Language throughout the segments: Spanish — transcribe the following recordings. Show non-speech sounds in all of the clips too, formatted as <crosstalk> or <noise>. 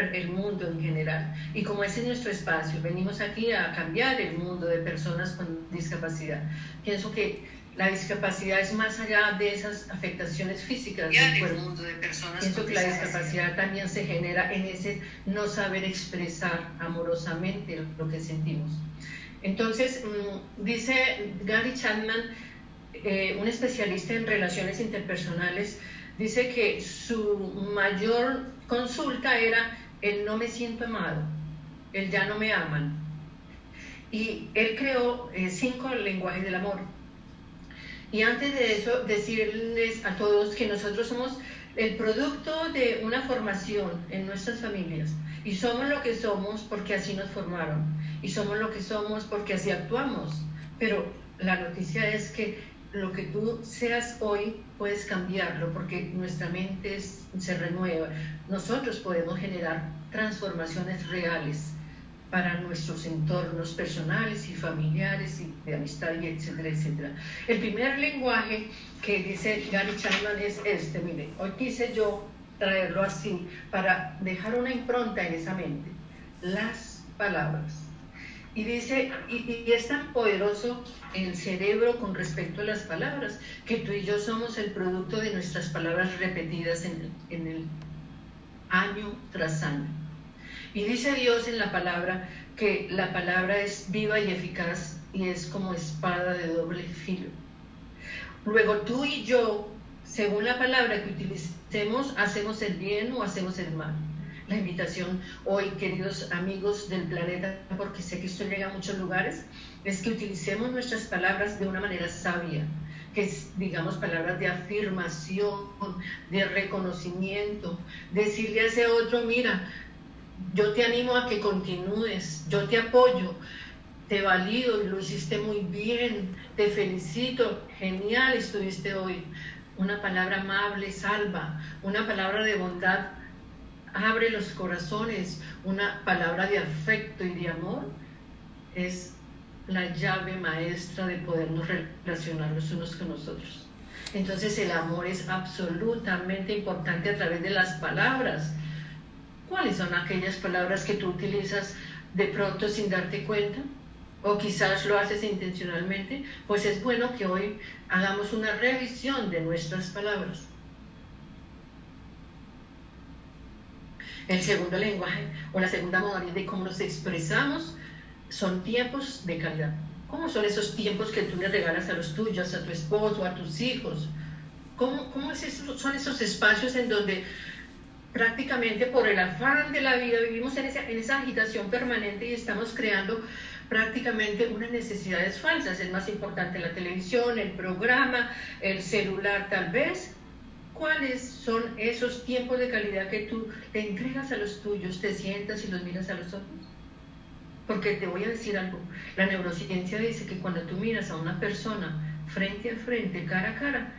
el mundo en general. Y como ese es nuestro espacio, venimos aquí a cambiar el mundo de personas con discapacidad. Pienso que la discapacidad es más allá de esas afectaciones físicas del cuerpo. Mundo de personas Pienso que la discapacidad también se genera en ese no saber expresar amorosamente lo que sentimos. Entonces, mm, dice Gary Chapman, eh, un especialista en relaciones interpersonales, dice que su mayor consulta era el no me siento amado, el ya no me aman. Y él creó eh, cinco lenguajes del amor. Y antes de eso, decirles a todos que nosotros somos el producto de una formación en nuestras familias. Y somos lo que somos porque así nos formaron. Y somos lo que somos porque así actuamos. Pero la noticia es que lo que tú seas hoy puedes cambiarlo porque nuestra mente se renueva. Nosotros podemos generar transformaciones reales para nuestros entornos personales y familiares y de amistad y etcétera, etcétera. El primer lenguaje que dice Gary Chapman es este, mire, hoy quise yo traerlo así para dejar una impronta en esa mente. Las palabras. Y dice, y, es tan poderoso el cerebro con respecto a las palabras, que tú y yo somos el producto de nuestras palabras repetidas en el año tras año. Y dice Dios en la palabra que la palabra es viva y eficaz y es como espada de doble filo. Luego tú y yo, según la palabra que utilicemos, hacemos el bien o hacemos el mal la invitación hoy, queridos amigos del planeta, porque sé que esto llega a muchos lugares, es que utilicemos nuestras palabras de una manera sabia, que digamos palabras de afirmación, de reconocimiento, decirle a ese otro, mira, yo te animo a que continúes, yo te apoyo, te valido, lo hiciste muy bien, te felicito, genial estuviste hoy. Una palabra amable salva, una palabra de bondad abre los corazones, una palabra de afecto y de amor, es la llave maestra de podernos relacionar los unos con nosotros. Entonces el amor es absolutamente importante a través de las palabras. ¿Cuáles son aquellas palabras que tú utilizas de pronto sin darte cuenta? O quizás lo haces intencionalmente. Pues es bueno que hoy hagamos una revisión de nuestras palabras. El segundo lenguaje o la segunda modalidad de cómo nos expresamos son tiempos de calidad. ¿Cómo son esos tiempos que tú le regalas a los tuyos, a tu esposo, a tus hijos? ¿Cómo, cómo es son esos espacios en donde prácticamente por el afán de la vida vivimos en esa, en esa agitación permanente y estamos creando prácticamente unas necesidades falsas? Es más importante la televisión, el programa, el celular tal vez, cuáles son esos tiempos de calidad que tú te entregas a los tuyos, te sientas y los miras a los ojos. Porque te voy a decir algo, la neurociencia dice que cuando tú miras a una persona frente a frente, cara a cara,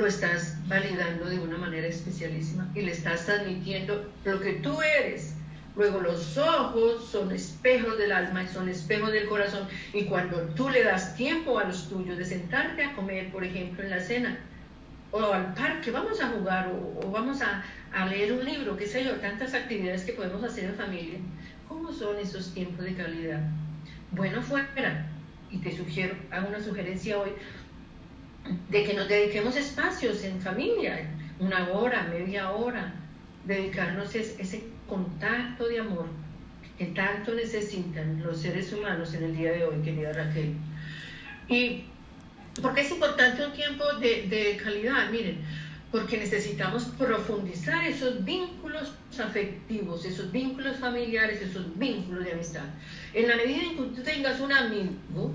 lo estás validando de una manera especialísima y le estás transmitiendo lo que tú eres. Luego los ojos son espejos del alma y son espejos del corazón. Y cuando tú le das tiempo a los tuyos de sentarte a comer, por ejemplo, en la cena, o al parque, vamos a jugar o, vamos a, leer un libro, qué sé yo, tantas actividades que podemos hacer en familia. ¿Cómo son esos tiempos de calidad? Bueno, fuera. Y te sugiero, hago una sugerencia hoy, de que nos dediquemos espacios en familia, una hora, media hora, dedicarnos ese, ese contacto de amor que tanto necesitan los seres humanos en el día de hoy, querida Raquel. Y porque es importante un tiempo de, calidad? Miren, porque necesitamos profundizar esos vínculos afectivos, esos vínculos familiares, esos vínculos de amistad. En la medida en que tú tengas un amigo,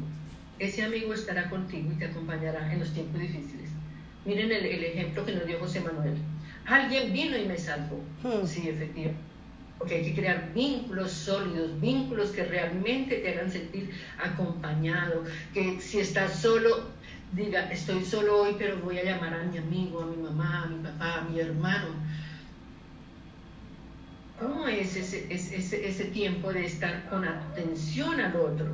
ese amigo estará contigo y te acompañará en los tiempos difíciles. Miren el, ejemplo que nos dio José Manuel. Alguien vino y me salvó. Hmm. Sí, efectivamente. Porque hay que crear vínculos sólidos, vínculos que realmente te hagan sentir acompañado, que si estás solo, diga, estoy solo hoy, pero voy a llamar a mi amigo, a mi mamá, a mi papá, a mi hermano. ¿Cómo es ese, ese, ese tiempo de estar con atención al otro,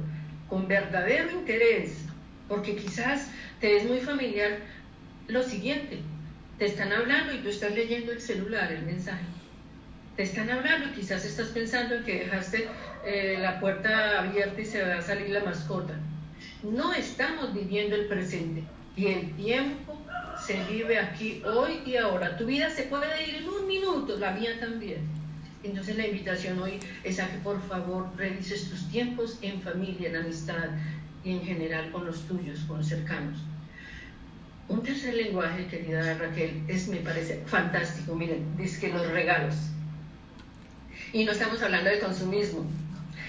con verdadero interés? Porque quizás te es muy familiar lo siguiente, te están hablando y tú estás leyendo el celular, el mensaje. te están hablando, quizás estás pensando en que dejaste eh, la puerta abierta y se va a salir la mascota. No estamos viviendo el presente y el tiempo se vive aquí hoy y ahora. Tu vida se puede ir en un minuto, la mía también. Entonces la invitación hoy es a que por favor revises tus tiempos en familia, en amistad y en general con los tuyos, con los cercanos. Un tercer lenguaje, querida Raquel, es, me parece fantástico. Miren, dice que los regalos. Y no estamos hablando de consumismo.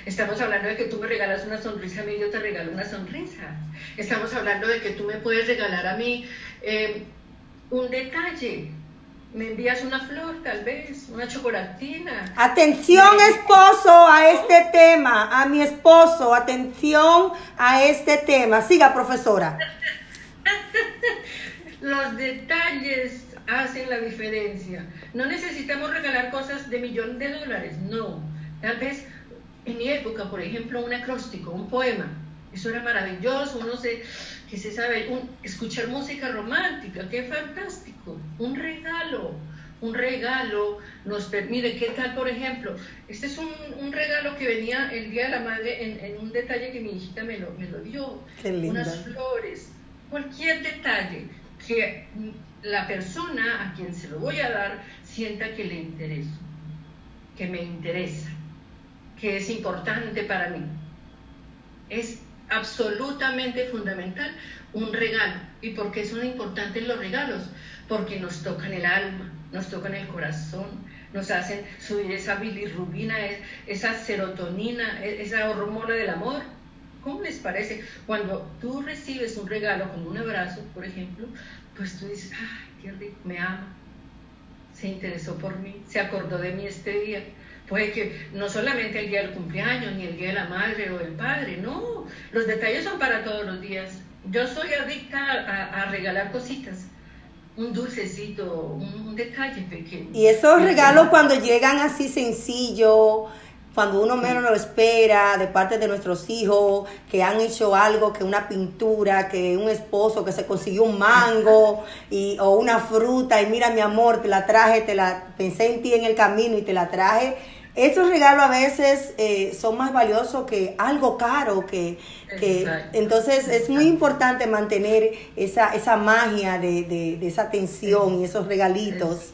Estamos hablando de que tú me regalas una sonrisa a mí yo te regalo una sonrisa. Estamos hablando de que tú me puedes regalar a mí eh, un detalle. Me envías una flor, tal vez, una chocolatina. Atención, esposo, a este tema. A mi esposo, atención a este tema. Siga, profesora. <laughs> Los detalles hacen la diferencia. No necesitamos regalar cosas de millón de dólares, no. Tal vez en mi época, por ejemplo, un acróstico, un poema. Eso era maravilloso, uno se, que se sabe, escuchar música romántica, qué fantástico. Un regalo, un regalo nos permite, ¿qué tal, por ejemplo? Este es un, regalo que venía el Día de la Madre en, un detalle que mi hijita me lo, me lo dio. Unas flores, cualquier detalle que la persona a quien se lo voy a dar sienta que le interesa, que me interesa, que es importante para mí. Es absolutamente fundamental un regalo. ¿Y por qué son importantes los regalos? Porque nos tocan el alma, nos tocan el corazón, nos hacen subir esa bilirrubina, esa serotonina, e, esa hormona del amor ¿Cómo les parece? Cuando tú recibes un regalo como un abrazo, por ejemplo, pues tú dices, ay, qué rico, me ama, se interesó por mí, se acordó de mí este día. Puede que no solamente el día del cumpleaños, ni el día de la madre o el padre, no, los detalles son para todos los días. Yo soy adicta a, regalar cositas un dulcecito, un, detalle pequeño. Y esos regalos cuando llegan así sencillo, cuando uno menos lo espera, de parte de nuestros hijos, que han hecho algo, que una pintura, que un esposo que se consiguió un mango y, o una fruta y mira mi amor, te la traje, te la pensé en ti en el camino y te la traje. Esos regalos a veces eh, son más valiosos que algo caro, que, entonces es muy importante mantener esa, esa magia de, de, esa atención y esos regalitos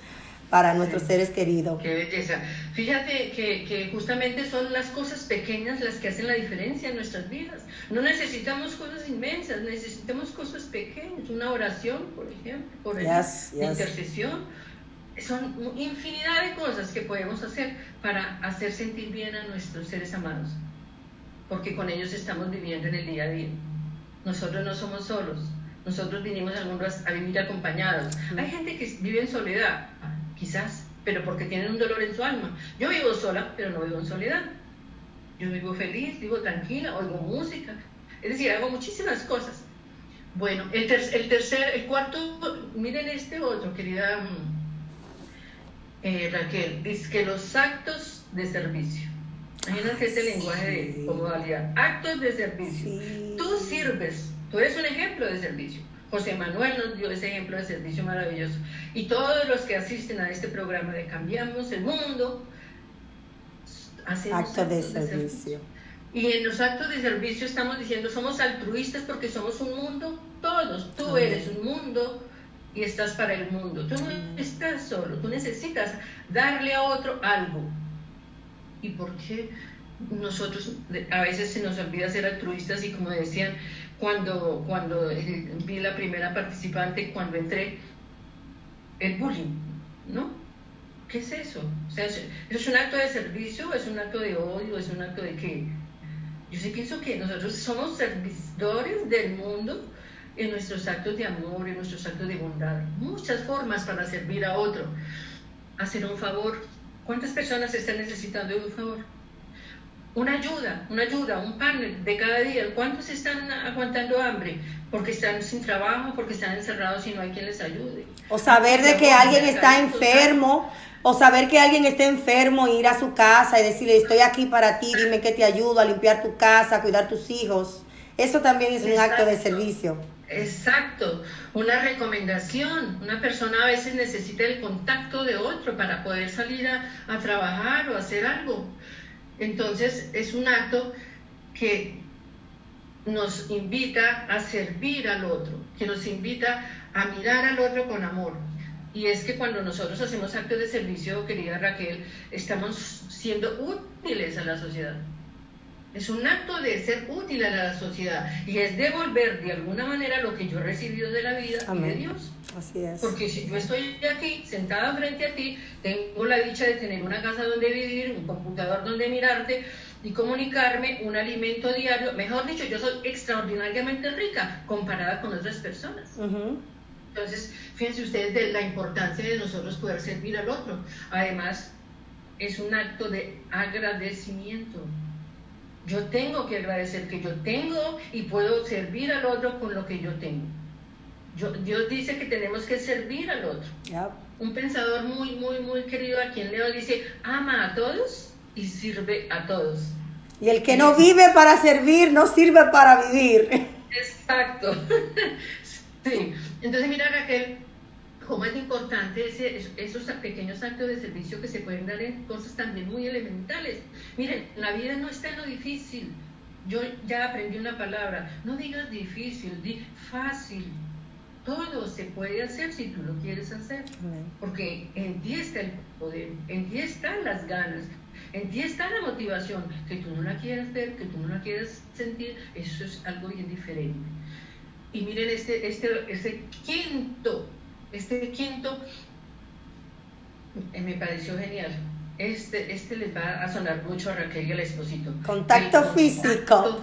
para nuestros seres queridos. Qué belleza. Fíjate que, que, justamente son las cosas pequeñas las que hacen la diferencia en nuestras vidas. No necesitamos cosas inmensas, necesitamos cosas pequeñas. Una oración, por ejemplo, por intercesión. Son infinidad de cosas que podemos hacer para hacer sentir bien a nuestros seres amados, porque con ellos estamos viviendo en el día a día. Nosotros no somos solos, nosotros vinimos a vivir acompañados. Hay gente que vive en soledad, quizás, pero porque tienen un dolor en su alma. Yo vivo sola, pero no vivo en soledad. Yo vivo feliz, vivo tranquila, oigo música, es decir, hago muchísimas cosas. Bueno, el, el tercer, el cuarto, miren este otro, querida mm, eh, Raquel, dice que los actos de servicio. Imagínate este lenguaje de comodalidad. Actos de servicio. Tú sirves, tú eres un ejemplo de servicio. José Manuel nos dio ese ejemplo de servicio maravilloso. Y todos los que asisten a este programa de Cambiamos el Mundo, hacemos actos de, servicio. Y en los actos de servicio estamos diciendo, somos altruistas porque somos un mundo, todos. Tú eres un mundo y estás para el mundo. Tú no estás solo, tú necesitas darle a otro algo. ¿Y por qué nosotros a veces se nos olvida ser altruistas y como decían, cuando, cuando vi la primera participante, cuando entré, el bullying, ¿no? ¿Qué es eso? O sea, ¿es un acto de servicio? ¿Es un acto de odio? ¿Es un acto de qué? Yo sí pienso que nosotros somos servidores del mundo en nuestros actos de amor, en nuestros actos de bondad. Muchas formas para servir a otro. Hacer un favor. ¿Cuántas personas están necesitando de un favor? una ayuda, una ayuda, un pan de cada día. ¿Cuántos están aguantando hambre? Porque están sin trabajo, porque están encerrados y no hay quien les ayude. O saber de que alguien está enfermo, o saber que alguien está enfermo, ir a su casa y decirle, estoy aquí para ti, dime que te ayudo a limpiar tu casa, a cuidar tus hijos. Eso también es un acto de servicio. Exacto, una recomendación. Una persona a veces necesita el contacto de otro para poder salir a, trabajar o hacer algo. Entonces es un acto que nos invita a servir al otro, que nos invita a mirar al otro con amor. Y es que cuando nosotros hacemos actos de servicio, querida Raquel, estamos siendo útiles a la sociedad. Es un acto de ser útil a la sociedad y es devolver de alguna manera lo que yo he recibido de la vida y de Dios. Así es. Porque si yo estoy aquí, sentada frente a ti, tengo la dicha de tener una casa donde vivir, un computador donde mirarte y comunicarme, un alimento diario. Mejor dicho, yo soy extraordinariamente rica comparada con otras personas. Entonces, fíjense ustedes de la importancia de nosotros poder servir al otro. Además, es un acto de agradecimiento. Yo tengo que agradecer que yo tengo y puedo servir al otro con lo que yo tengo. Dios dice que tenemos que servir al otro. Un pensador muy, muy, muy querido a quien leo dice, ama a todos y sirve a todos. Y el que no vive para servir, no sirve para vivir. Exacto. <laughs> sí. Entonces, mira Raquel, cómo es importante esos pequeños actos de servicio que se pueden dar en cosas también muy elementales. Miren, la vida no está en lo difícil. Yo ya aprendí una palabra, no digas difícil, di fácil. Todo se puede hacer si tú lo quieres hacer, porque en ti está el poder, en ti están las ganas, en ti está la motivación. Que tú no la quieras ver, que tú no la quieras sentir, eso es algo bien diferente. Y miren este, este, este quinto este quinto eh, me pareció genial. Este, este les va a sonar mucho a Raquel y al esposito. Contacto, físico.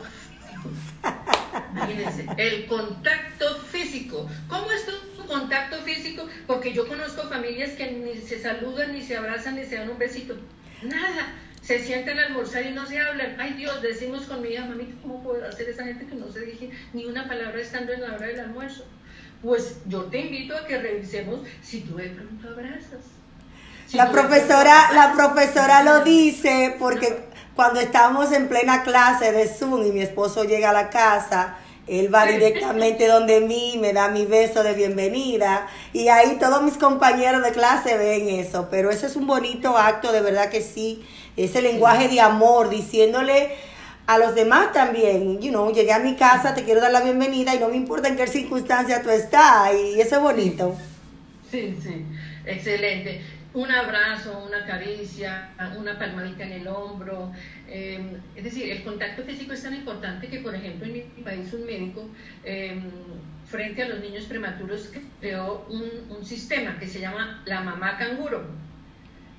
Imagínense, el contacto físico. ¿Cómo es tu contacto físico? Porque yo conozco familias que ni se saludan, ni se abrazan, ni se dan un besito. Nada. Se sientan a almorzar y no se hablan. Ay Dios, decimos con mi hija, mami, ¿cómo puedo hacer esa gente que no se dije ni una palabra estando en la hora del almuerzo? Pues yo te invito a que revisemos si tú de pronto abrazas. la profesora, la profesora lo dice porque cuando estamos en plena clase de Zoom y mi esposo llega a la casa, él va directamente donde mí, me da mi beso de bienvenida y ahí todos mis compañeros de clase ven eso, pero eso es un bonito acto, de verdad que sí, ese lenguaje de amor, diciéndole a los demás también. You know, llegué a mi casa, te quiero dar la bienvenida y no me importa en qué circunstancia tú estás. Y eso es bonito. Sí, sí, excelente. Un abrazo, una caricia, una palmadita en el hombro. Em, es decir, el contacto físico es tan importante que, por ejemplo, en mi país un médico, em, frente a los niños prematuros, creó un, un sistema que se llama la mamá canguro.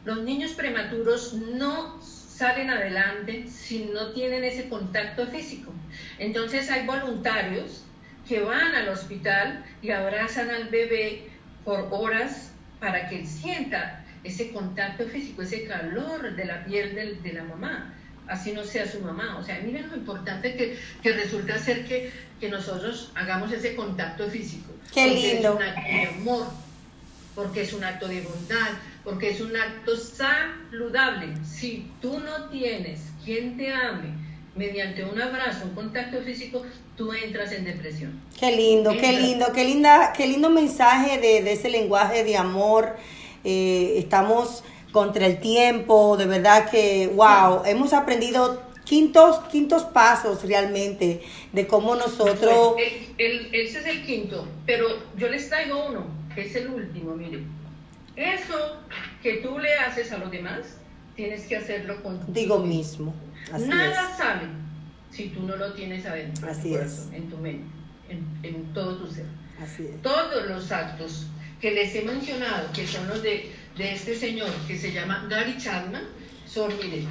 Los niños prematuros no salen adelante si no tienen ese contacto físico. Entonces hay voluntarios que van al hospital y abrazan al bebé por horas para que él sienta ese contacto físico, ese calor de la piel de, la mamá, así no sea su mamá. O sea, miren lo importante que, que resulta ser que, que nosotros hagamos ese contacto físico. Qué lindo. Es un acto de amor, porque es un acto de bondad, porque es un acto saludable. Si tú no tienes quien te ame mediante un abrazo, un contacto físico, tú entras en depresión. Qué lindo, qué lindo, qué linda, qué lindo mensaje de, ese lenguaje de amor. Eh, estamos contra el tiempo, de verdad que, wow, hemos aprendido quintos, quintos pasos realmente de cómo nosotros... ese es el quinto, pero yo les traigo uno, que es el último, miren eso que tú le haces a los demás, tienes que hacerlo contigo mismo. Nada sale si tú no lo tienes adentro, Así en tu mente, en, todo tu ser. Así es. Todos los actos que les he mencionado, que son los de, este señor que se llama Gary Chapman, son, mire,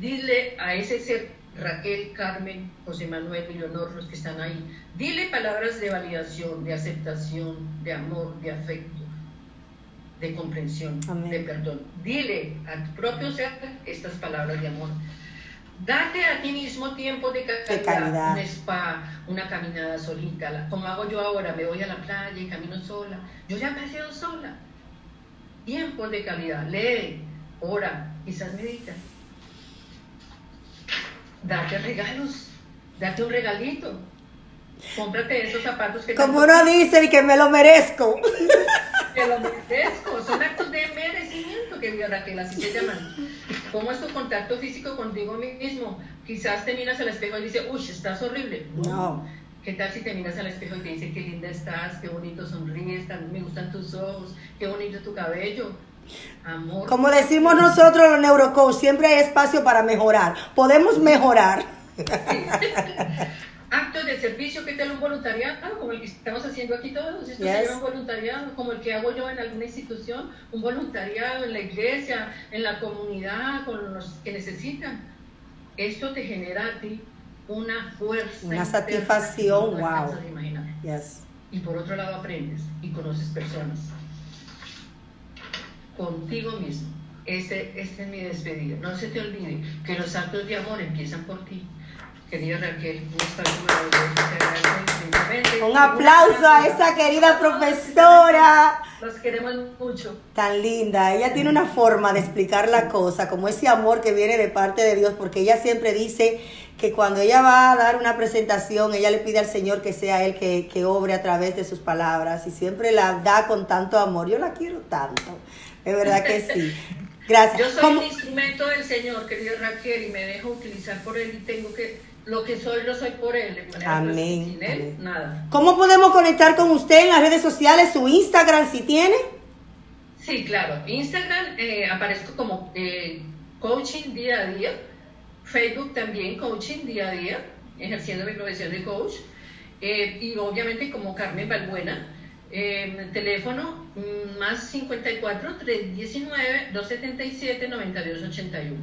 dile a ese ser, Raquel, Carmen, José Manuel y Leonor, los que están ahí, dile palabras de validación, de aceptación, de amor, de afecto de comprensión, de perdón. Dile a tu propio ser estas palabras de amor. Date a ti mismo tiempo de calidad, un spa, una caminada solita, como hago yo ahora, me voy a la playa y camino sola. Yo ya paseo sola. Tiempo de calidad, lee, ora, quizás medita. Date regalos, date un regalito. Cómprate esos zapatos que... Como uno dice y que me lo merezco. <laughs> Te lo merezco. Son actos de merecimiento que Raquel, así se llaman. ¿Cómo es tu contacto físico contigo mismo? Quizás te miras al espejo y dices, uy, estás horrible. No. ¿Qué tal si te miras al espejo y te dice qué linda estás, qué bonito sonríes, me gustan tus ojos, qué bonito tu cabello? Amor. Como decimos nosotros los neurocoach, siempre hay espacio para mejorar. Podemos mejorar. Actos de servicio, ¿qué tal un voluntariado? Como el que estamos haciendo aquí todos. Esto se un voluntariado, como el que hago yo en alguna institución, un voluntariado en la iglesia, en la comunidad, con los que necesitan. Esto te genera a ti una fuerza. Una satisfacción, wow. Yes. Y por otro lado aprendes y conoces personas. Contigo mismo. Ese, este es mi despedida. No se te olvide que los actos de amor empiezan por ti. Querida Raquel, un Un aplauso a esa querida profesora. Los queremos mucho. Tan linda. Ella tiene una forma de explicar la cosa, como ese amor que viene de parte de Dios, porque ella siempre dice que cuando ella va a dar una presentación, ella le pide al Señor que sea Él que, que obre a través de sus palabras y siempre la da con tanto amor. Yo la quiero tanto, de verdad que sí. Gracias. Yo soy un instrumento del Señor, querida Raquel, y me dejo utilizar por Él y tengo que, lo que soy, lo soy por Él. amén. Sin Él, nada. ¿Cómo podemos conectar con usted en las redes sociales, su Instagram, si tiene? Sí, claro. Instagram eh, aparezco como eh, coaching día a día Facebook también, coaching día a día, ejerciendo mi profesión de coach. Eh, y obviamente como Carmen Balbuena, eh, teléfono mm, más 54 319 277 9281.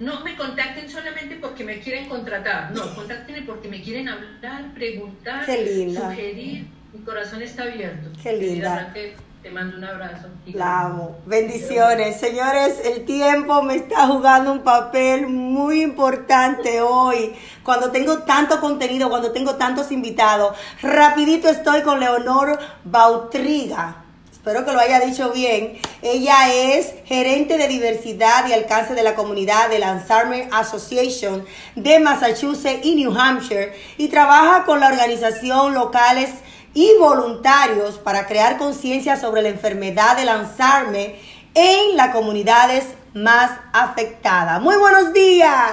No me contacten solamente porque me quieren contratar, no, <laughs> contáctenme porque me quieren hablar, preguntar, sugerir. Mi corazón está abierto. Qué linda. Te mando un abrazo. La. Bendiciones. Señores, el tiempo me está jugando un papel muy importante hoy. Cuando tengo tanto contenido, cuando tengo tantos invitados. Rapidito estoy con Leonor Bautriga. Espero que lo haya dicho bien. Ella es gerente de diversidad y alcance de la comunidad de la Alzheimer Association de Massachusetts y New Hampshire y trabaja con la organización locales y voluntarios para crear conciencia sobre la enfermedad del Alzheimer en las comunidades más afectadas. Muy buenos días.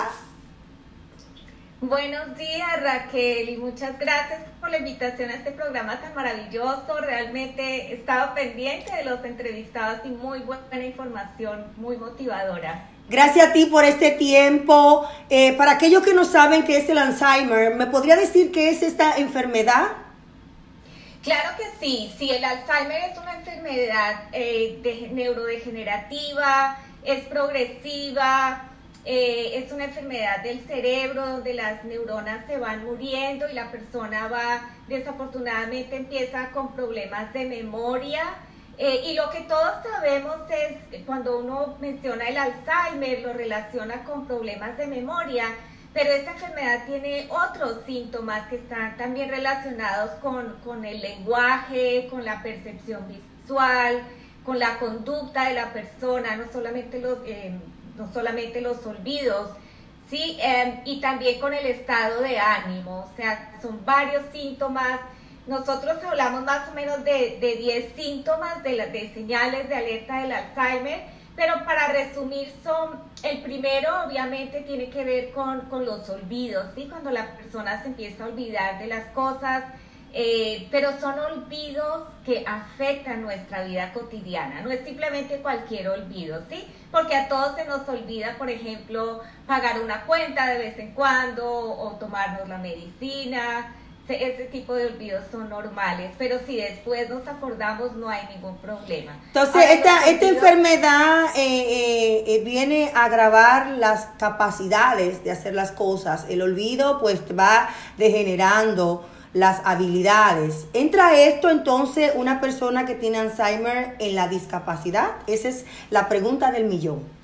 Buenos días Raquel y muchas gracias por la invitación a este programa tan maravilloso. Realmente estaba pendiente de los entrevistados y muy buena información, muy motivadora. Gracias a ti por este tiempo. Eh, para aquellos que no saben qué es el Alzheimer, ¿me podría decir qué es esta enfermedad? Claro que sí, sí, el Alzheimer es una enfermedad eh, neurodegenerativa, es progresiva, eh, es una enfermedad del cerebro donde las neuronas se van muriendo y la persona va, desafortunadamente empieza con problemas de memoria. Eh, y lo que todos sabemos es cuando uno menciona el Alzheimer, lo relaciona con problemas de memoria, pero esta enfermedad tiene otros síntomas que están también relacionados con, el lenguaje, con la percepción visual, con la conducta de la persona, no solamente los, eh, no solamente los olvidos, ¿sí? Em, y también con el estado de ánimo, o sea, son varios síntomas. Nosotros hablamos más o menos de, de 10 síntomas de, de señales de alerta del Alzheimer pero para resumir, son, el primero obviamente tiene que ver con, los olvidos, ¿sí? Cuando la persona se empieza a olvidar de las cosas, eh, pero son olvidos que afectan nuestra vida cotidiana, no es simplemente cualquier olvido, ¿sí? Porque a todos se nos olvida, por ejemplo, pagar una cuenta de vez en cuando o tomarnos la medicina, ese tipo de olvidos son normales, pero si después nos acordamos no hay ningún problema. Entonces, esta, esta enfermedad eh, eh, eh, viene a agravar las capacidades de hacer las cosas. El olvido pues va degenerando las habilidades. ¿Entra esto entonces una persona que tiene Alzheimer en la discapacidad? Esa es la pregunta del millón.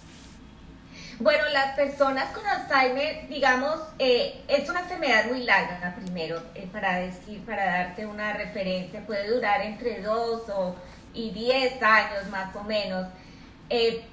Bueno, las personas con Alzheimer, digamos, eh, es una enfermedad muy larga, primero, eh, para decir, para darte una referencia, puede durar entre 2 y 10 años más o menos. Eh,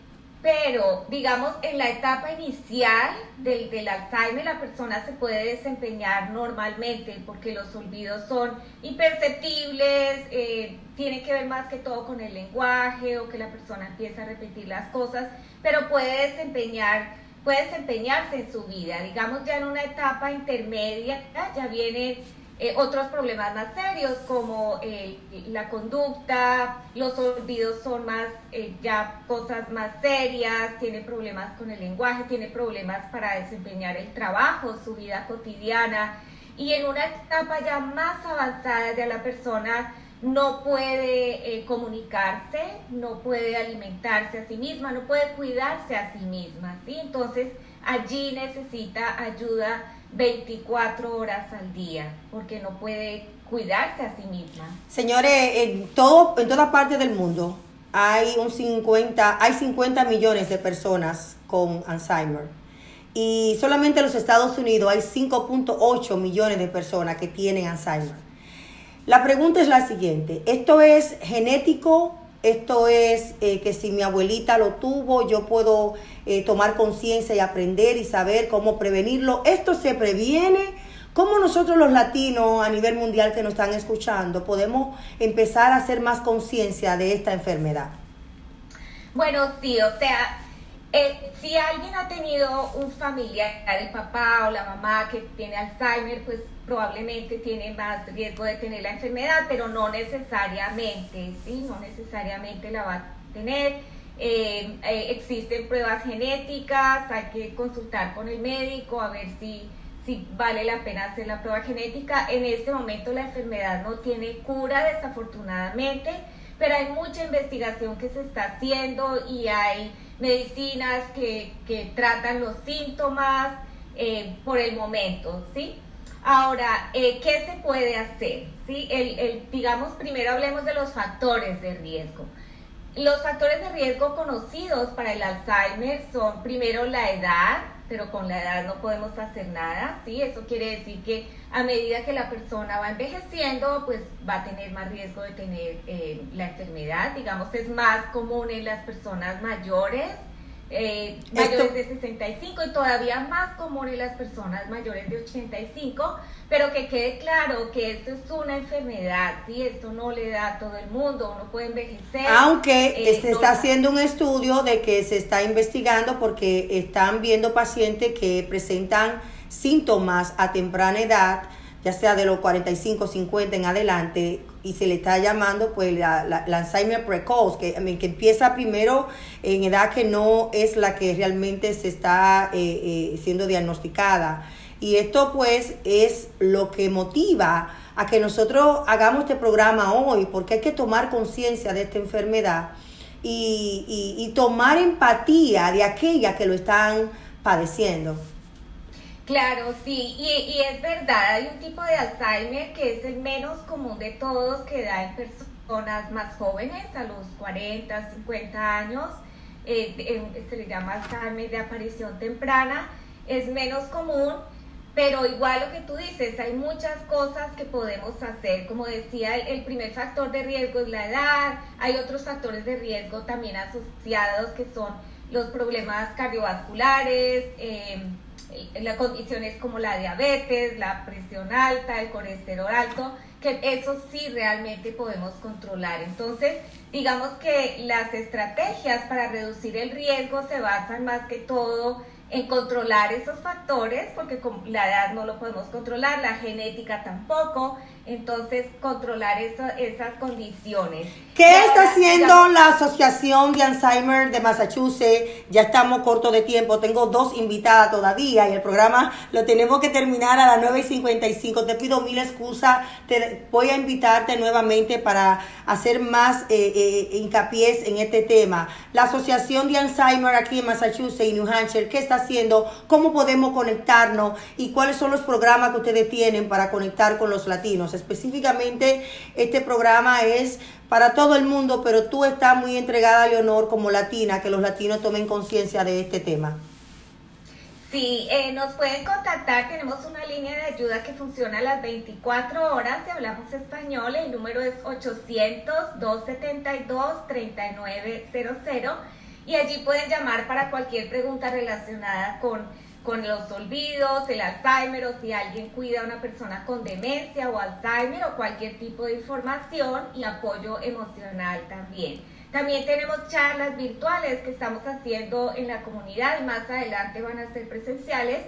pero digamos en la etapa inicial del, del, Alzheimer la persona se puede desempeñar normalmente porque los olvidos son imperceptibles, eh, tiene que ver más que todo con el lenguaje o que la persona empieza a repetir las cosas, pero puede desempeñar puede desempeñarse en su vida. Digamos ya en una etapa intermedia ya viene eh, otros problemas más serios como eh, la conducta, los olvidos son más eh, ya cosas más serias, tiene problemas con el lenguaje, tiene problemas para desempeñar el trabajo, su vida cotidiana y en una etapa ya más avanzada ya la persona no puede comunicarse, no puede alimentarse a sí misma, no puede cuidarse a sí misma, ¿sí? Entonces allí necesita ayuda 24 horas al día, porque no puede cuidarse a sí misma. Señores, en todo en toda parte del mundo hay un 50, hay 50 millones de personas con Alzheimer. Y solamente en los Estados Unidos hay 5.8 millones de personas que tienen Alzheimer. La pregunta es la siguiente, ¿esto es genético esto es eh, que si mi abuelita lo tuvo, yo puedo eh, tomar conciencia y aprender y saber cómo prevenirlo. Esto se previene. ¿Cómo nosotros los latinos a nivel mundial que nos están escuchando podemos empezar a hacer más conciencia de esta enfermedad? Bueno, sí, o sea, eh, si alguien ha tenido un familiar, el papá o la mamá que tiene Alzheimer, pues probablemente tiene más riesgo de tener la enfermedad, pero no necesariamente, ¿sí? No necesariamente la va a tener. Eh, eh, existen pruebas genéticas, hay que consultar con el médico a ver si, si vale la pena hacer la prueba genética. En este momento la enfermedad no tiene cura, desafortunadamente, pero hay mucha investigación que se está haciendo y hay medicinas que, que tratan los síntomas eh, por el momento, ¿sí? Ahora, eh, ¿qué se puede hacer? ¿Sí? El, el, digamos, primero hablemos de los factores de riesgo. Los factores de riesgo conocidos para el Alzheimer son primero la edad, pero con la edad no podemos hacer nada, ¿sí? Eso quiere decir que a medida que la persona va envejeciendo, pues va a tener más riesgo de tener eh, la enfermedad. Digamos, es más común en las personas mayores, eh, mayores de 65 y todavía más común en las personas mayores de 85, pero que quede claro que esto es una enfermedad, ¿sí? esto no le da a todo el mundo, uno puede envejecer. Aunque eh, se está haciendo un estudio de que se está investigando porque están viendo pacientes que presentan síntomas a temprana edad, ya sea de los 45, 50 en adelante, y se le está llamando pues la, la, Alzheimer precoz, que, que empieza primero en edad que no es la que realmente se está eh, eh, siendo diagnosticada. Y esto pues es lo que motiva a que nosotros hagamos este programa hoy, porque hay que tomar conciencia de esta enfermedad y, y, y tomar empatía de aquellas que lo están padeciendo. Claro, sí, y, es verdad, hay un tipo de Alzheimer que es el menos común de todos que da en personas más jóvenes, a los 40, 50 años, eh, se le llama Alzheimer de aparición temprana, es menos común, pero igual lo que tú dices, hay muchas cosas que podemos hacer, como decía, el, primer factor de riesgo es la edad, hay otros factores de riesgo también asociados que son los problemas cardiovasculares, eh, las condiciones como la diabetes, la presión alta, el colesterol alto, que eso sí realmente podemos controlar. Entonces, digamos que las estrategias para reducir el riesgo se basan más que todo en controlar esos factores, porque con la edad no lo podemos controlar, la genética tampoco, entonces controlar esas condiciones. ¿Qué está haciendo la Asociación de Alzheimer de Massachusetts? Ya estamos cortos de tiempo, tengo dos invitadas todavía y el programa lo tenemos que terminar a las 9 y 55. Te pido mil excusas, te voy a invitarte nuevamente para hacer más eh, eh, hincapié en este tema. La Asociación de Alzheimer aquí en Massachusetts y New Hampshire, ¿qué está haciendo? ¿Cómo podemos conectarnos? ¿Y cuáles son los programas que ustedes tienen para conectar con los latinos? Específicamente, este programa es para todo el mundo, pero tú estás muy entregada, Leonor, como latina, que los latinos tomen conciencia de este tema. Sí, eh, nos pueden contactar, tenemos una línea de ayuda que funciona a las 24 horas, si hablamos español, el número es 800-272-3900 y allí pueden llamar para cualquier pregunta relacionada con, con los olvidos, el Alzheimer o si alguien cuida a una persona con demencia o Alzheimer o cualquier tipo de información y apoyo emocional también. También tenemos charlas virtuales que estamos haciendo en la comunidad más adelante van a ser presenciales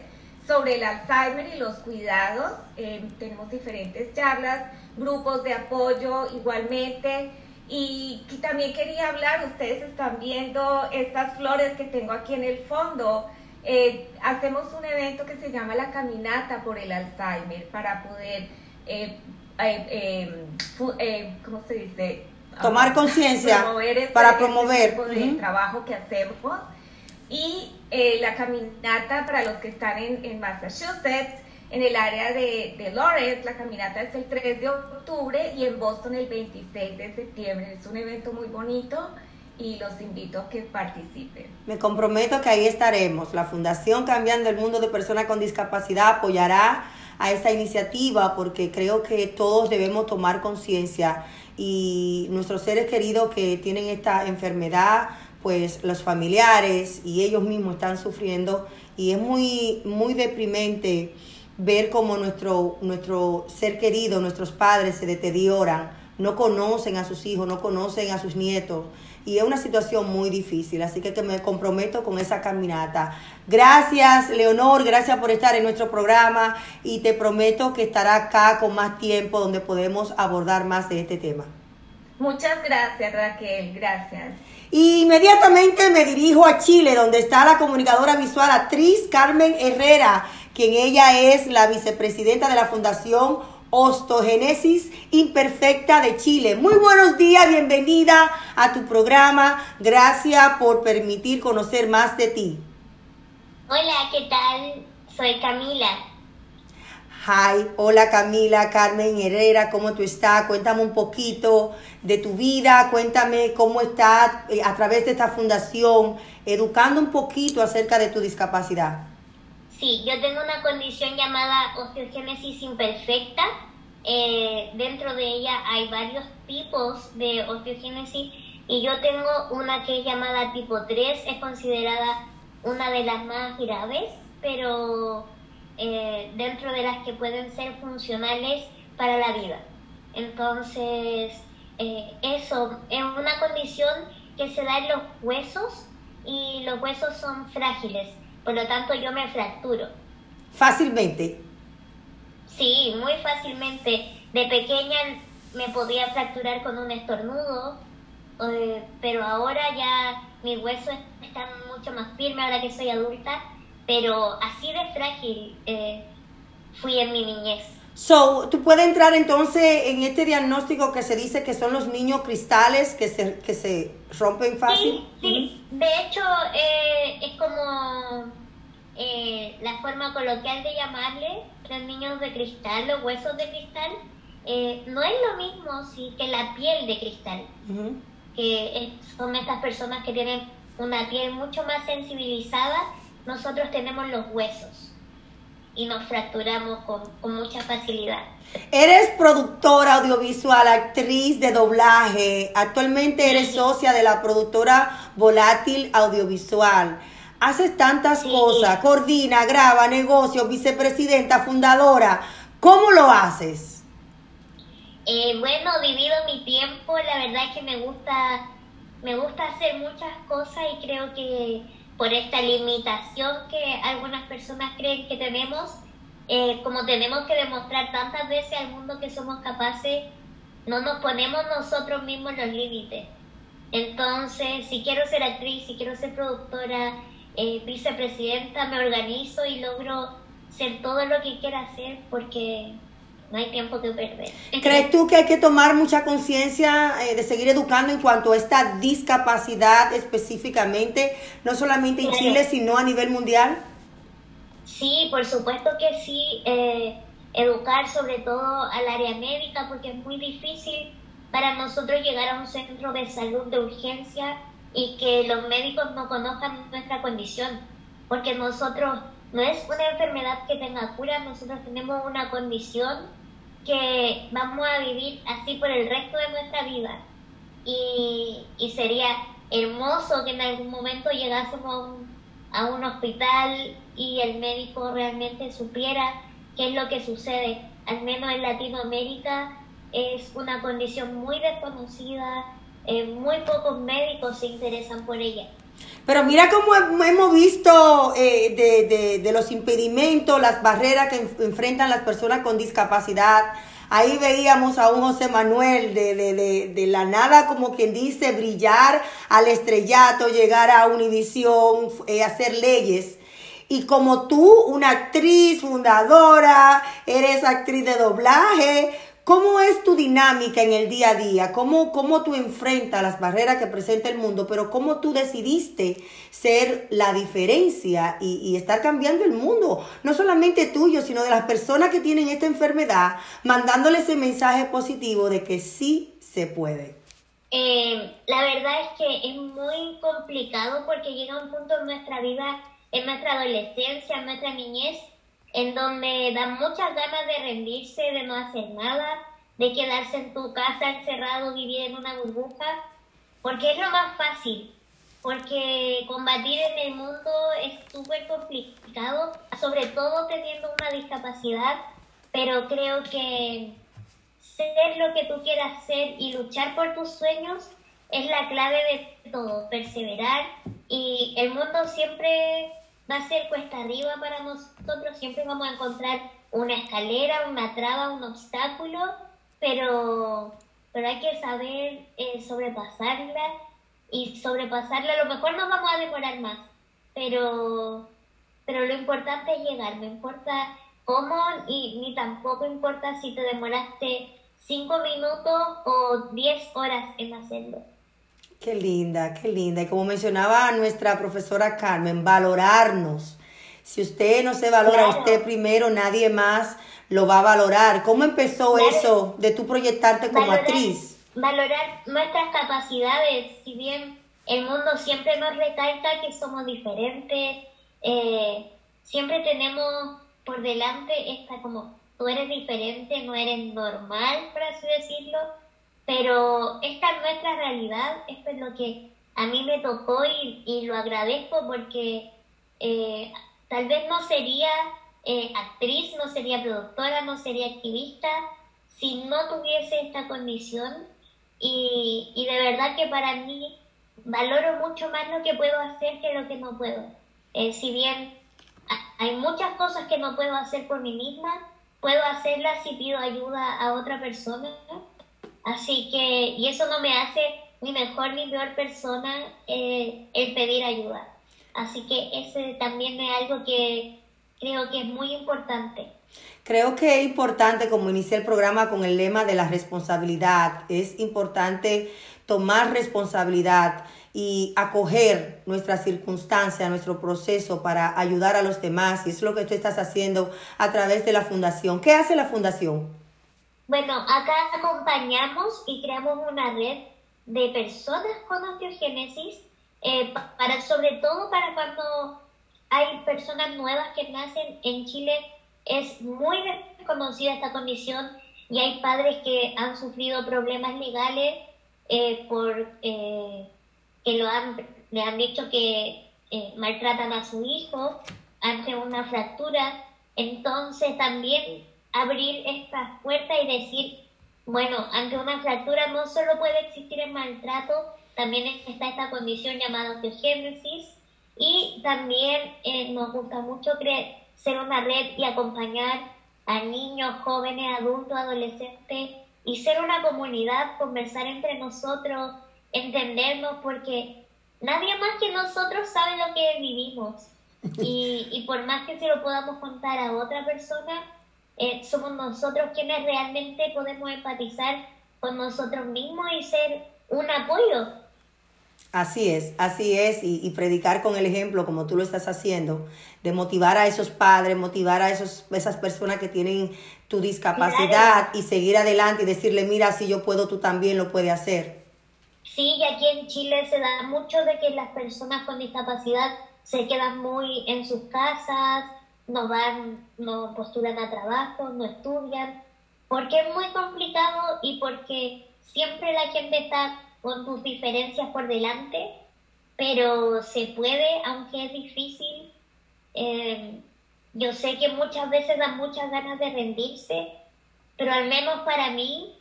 sobre el Alzheimer y los cuidados. Eh, tenemos diferentes charlas, grupos de apoyo igualmente. Y, también quería hablar, ustedes están viendo estas flores que tengo aquí en el fondo. Eh, hacemos un evento que se llama la Caminata por el Alzheimer para poder, eh, ¿cómo se dice? tomar conciencia para promover. el trabajo que hacemos. Y eh, la caminata para los que están en, Massachusetts en el área de, de, Lawrence la caminata es el 3 de octubre y en Boston el 26 de septiembre. Es un evento muy bonito y los invito a que participen. Me comprometo que ahí estaremos. La Fundación Cambiando el Mundo de Personas con Discapacidad apoyará a esta iniciativa porque creo que todos debemos tomar conciencia y nuestros seres queridos que tienen esta enfermedad, pues los familiares y ellos mismos están sufriendo y es muy, muy deprimente ver cómo nuestro, nuestro ser querido, nuestros padres se deterioran, no conocen a sus hijos, no conocen a sus nietos y es una situación muy difícil, así que, me comprometo con esa caminata. Gracias, Leonor, gracias por estar en nuestro programa y te prometo que estará acá con más tiempo donde podemos abordar más de este tema. Muchas gracias, Raquel, gracias. inmediatamente me dirijo a Chile, donde está la comunicadora visual actriz Carmen Herrera, quien ella es la vicepresidenta de la Fundación Osteogénesis Imperfecta de Chile. Muy buenos días, bienvenida a tu programa. Gracias por permitir conocer más de ti. Hola, ¿qué tal? Soy Camila. Hi, hola Camila, Carmen Herrera, ¿cómo tú estás? Cuéntame un poquito de tu vida, cuéntame cómo estás eh, a través de esta fundación, educando un poquito acerca de tu discapacidad. Sí, yo tengo una condición llamada osteogénesis imperfecta. Eh, dentro de ella hay varios tipos de osteogénesis y yo tengo una que es llamada tipo 3, es considerada una de las más graves, pero eh, dentro de las que pueden ser funcionales para la vida. Entonces, eh, eso es una condición que se da en los huesos y los huesos son frágiles. Por lo tanto, yo me fracturo. ¿Fácilmente? Sí, muy fácilmente. De pequeña me podía fracturar con un estornudo, eh, pero ahora ya mis huesos están mucho más firmes ahora que soy adulta, pero así de frágil eh, fui en mi niñez. So, ¿tú puedes entrar entonces en este diagnóstico que se dice que son los niños cristales que se, que se rompen fácil? Sí, sí. De hecho, eh, es como eh, la forma coloquial de llamarle los niños de cristal, los huesos de cristal. Eh, no es lo mismo sí, que la piel de cristal, que son estas personas que tienen una piel mucho más sensibilizada. Nosotros tenemos los huesos y nos fracturamos con, mucha facilidad. Eres productora audiovisual, actriz de doblaje. Actualmente eres socia de la productora Volátil Audiovisual. Haces tantas cosas, coordina, graba, negocio, vicepresidenta, fundadora. ¿Cómo lo haces? Eh, bueno, divido mi tiempo. La verdad es que me gusta, me gusta hacer muchas cosas y creo que por esta limitación que algunas personas creen que tenemos, eh, como tenemos que demostrar tantas veces al mundo que somos capaces, no nos ponemos nosotros mismos los límites. Entonces, si quiero ser actriz, si quiero ser productora, eh, vicepresidenta, me organizo y logro ser todo lo que quiera hacer porque no hay tiempo que perder. ¿Crees tú que hay que tomar mucha conciencia eh, de seguir educando en cuanto a esta discapacidad específicamente, no solamente en Chile, sino a nivel mundial? Sí, por supuesto que sí. Eh, educar sobre todo al área médica, porque es muy difícil para nosotros llegar a un centro de salud de urgencia y que los médicos no conozcan nuestra condición, porque nosotros no es una enfermedad que tenga cura, nosotros tenemos una condición que vamos a vivir así por el resto de nuestra vida. Y, y sería hermoso que en algún momento llegásemos a un, a un hospital y el médico realmente supiera qué es lo que sucede. Al menos en Latinoamérica es una condición muy desconocida, eh, muy pocos médicos se interesan por ella. Pero mira cómo hemos visto eh, de, de, de, los impedimentos, las barreras que enfrentan las personas con discapacidad. Ahí veíamos a un José Manuel de, de, la nada, como quien dice, brillar al estrellato, llegar a Univisión, eh, hacer leyes. Y como tú, una actriz fundadora, eres actriz de doblaje, ¿Cómo es tu dinámica en el día a día? ¿Cómo, ¿Cómo tú enfrentas las barreras que presenta el mundo? Pero ¿cómo tú decidiste ser la diferencia y, estar cambiando el mundo? No solamente tuyo, sino de las personas que tienen esta enfermedad, mandándole ese mensaje positivo de que sí se puede. Eh, la verdad es que es muy complicado porque llega un punto en nuestra vida, en nuestra adolescencia, en nuestra niñez, en donde dan muchas ganas de rendirse, de no hacer nada, de quedarse en tu casa encerrado, vivir en una burbuja, porque es lo más fácil, porque combatir en el mundo es súper complicado, sobre todo teniendo una discapacidad, pero creo que ser lo que tú quieras ser y luchar por tus sueños es la clave de todo, perseverar y el mundo siempre va a ser cuesta arriba para nosotros, siempre vamos a encontrar una escalera, una traba, un obstáculo, pero, pero hay que saber eh, sobrepasarla y sobrepasarla, a lo mejor nos vamos a demorar más, pero, pero lo importante es llegar, no importa cómo y ni tampoco importa si te demoraste cinco minutos o diez horas en hacerlo. Qué linda, qué linda. Y como mencionaba nuestra profesora Carmen, valorarnos. Si usted no se valora usted primero, nadie más lo va a valorar. ¿Cómo empezó eso de tu proyectarte como actriz? Valorar nuestras capacidades, si bien el mundo siempre nos recalca que somos diferentes, eh, siempre tenemos por delante esta como tú eres diferente, no eres normal, por así decirlo pero esta es nuestra realidad, esto es lo que a mí me tocó y, lo agradezco porque eh, tal vez no sería eh, actriz, no sería productora, no sería activista si no tuviese esta condición y, y de verdad que para mí valoro mucho más lo que puedo hacer que lo que no puedo. Eh, si bien hay muchas cosas que no puedo hacer por mí misma, puedo hacerlas si pido ayuda a otra persona Así que, y eso no me hace ni mejor ni peor persona eh, el pedir ayuda. Así que ese también es algo que creo que es muy importante. Creo que es importante, como inicié el programa con el lema de la responsabilidad, es importante tomar responsabilidad y acoger nuestra circunstancia, nuestro proceso para ayudar a los demás. Y es lo que tú estás haciendo a través de la fundación. ¿Qué hace la fundación? Bueno, acá acompañamos y creamos una red de personas con osteogénesis, eh, para, sobre todo para cuando hay personas nuevas que nacen en Chile. Es muy desconocida esta condición y hay padres que han sufrido problemas legales eh, por eh, que lo han, le han dicho que maltratan a su hijo ante una fractura. Entonces también abrir esta puerta y decir, bueno, ante una fractura no solo puede existir el maltrato, también está esta condición llamada osteogénesis y también eh, nos gusta mucho ser una red y acompañar a niños, jóvenes, adultos, adolescentes y ser una comunidad, conversar entre nosotros, entendernos, porque nadie más que nosotros sabe lo que vivimos. <laughs> Y, y por más que se lo podamos contar a otra persona, eh, somos nosotros quienes realmente podemos empatizar con nosotros mismos y ser un apoyo. Así es, así es, y, predicar con el ejemplo, como tú lo estás haciendo, de motivar a esos padres, motivar a esos, esas personas que tienen tu discapacidad y seguir adelante y decirle, mira, si yo puedo, tú también lo puedes hacer. Sí, y aquí en Chile se da mucho de que las personas con discapacidad se quedan muy en sus casas, no van, no postulan a trabajo, no estudian, porque es muy complicado y porque siempre la gente está con sus diferencias por delante pero se puede, aunque es difícil. Eh, yo sé que muchas veces da muchas ganas de rendirse, pero al menos para mí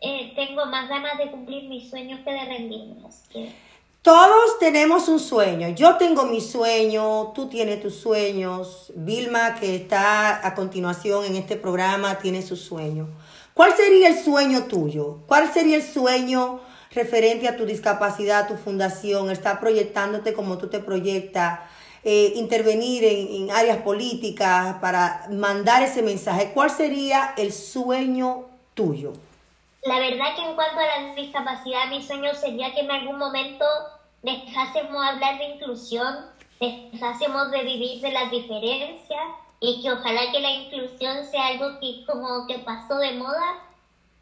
eh, tengo más ganas de cumplir mis sueños que de rendirme. Todos tenemos un sueño. Yo tengo mi sueño, tú tienes tus sueños, Vilma, que está a continuación en este programa, tiene su sueño. ¿Cuál sería el sueño tuyo? ¿Cuál sería el sueño referente a tu discapacidad, tu fundación? ¿Está proyectándote como tú te proyectas? Eh, intervenir en, áreas políticas para mandar ese mensaje. ¿Cuál sería el sueño tuyo? La verdad que en cuanto a la discapacidad, mi sueño sería que en algún momento dejásemos hablar de inclusión, dejásemos de vivir de las diferencias y que ojalá que la inclusión sea algo que como que pasó de moda,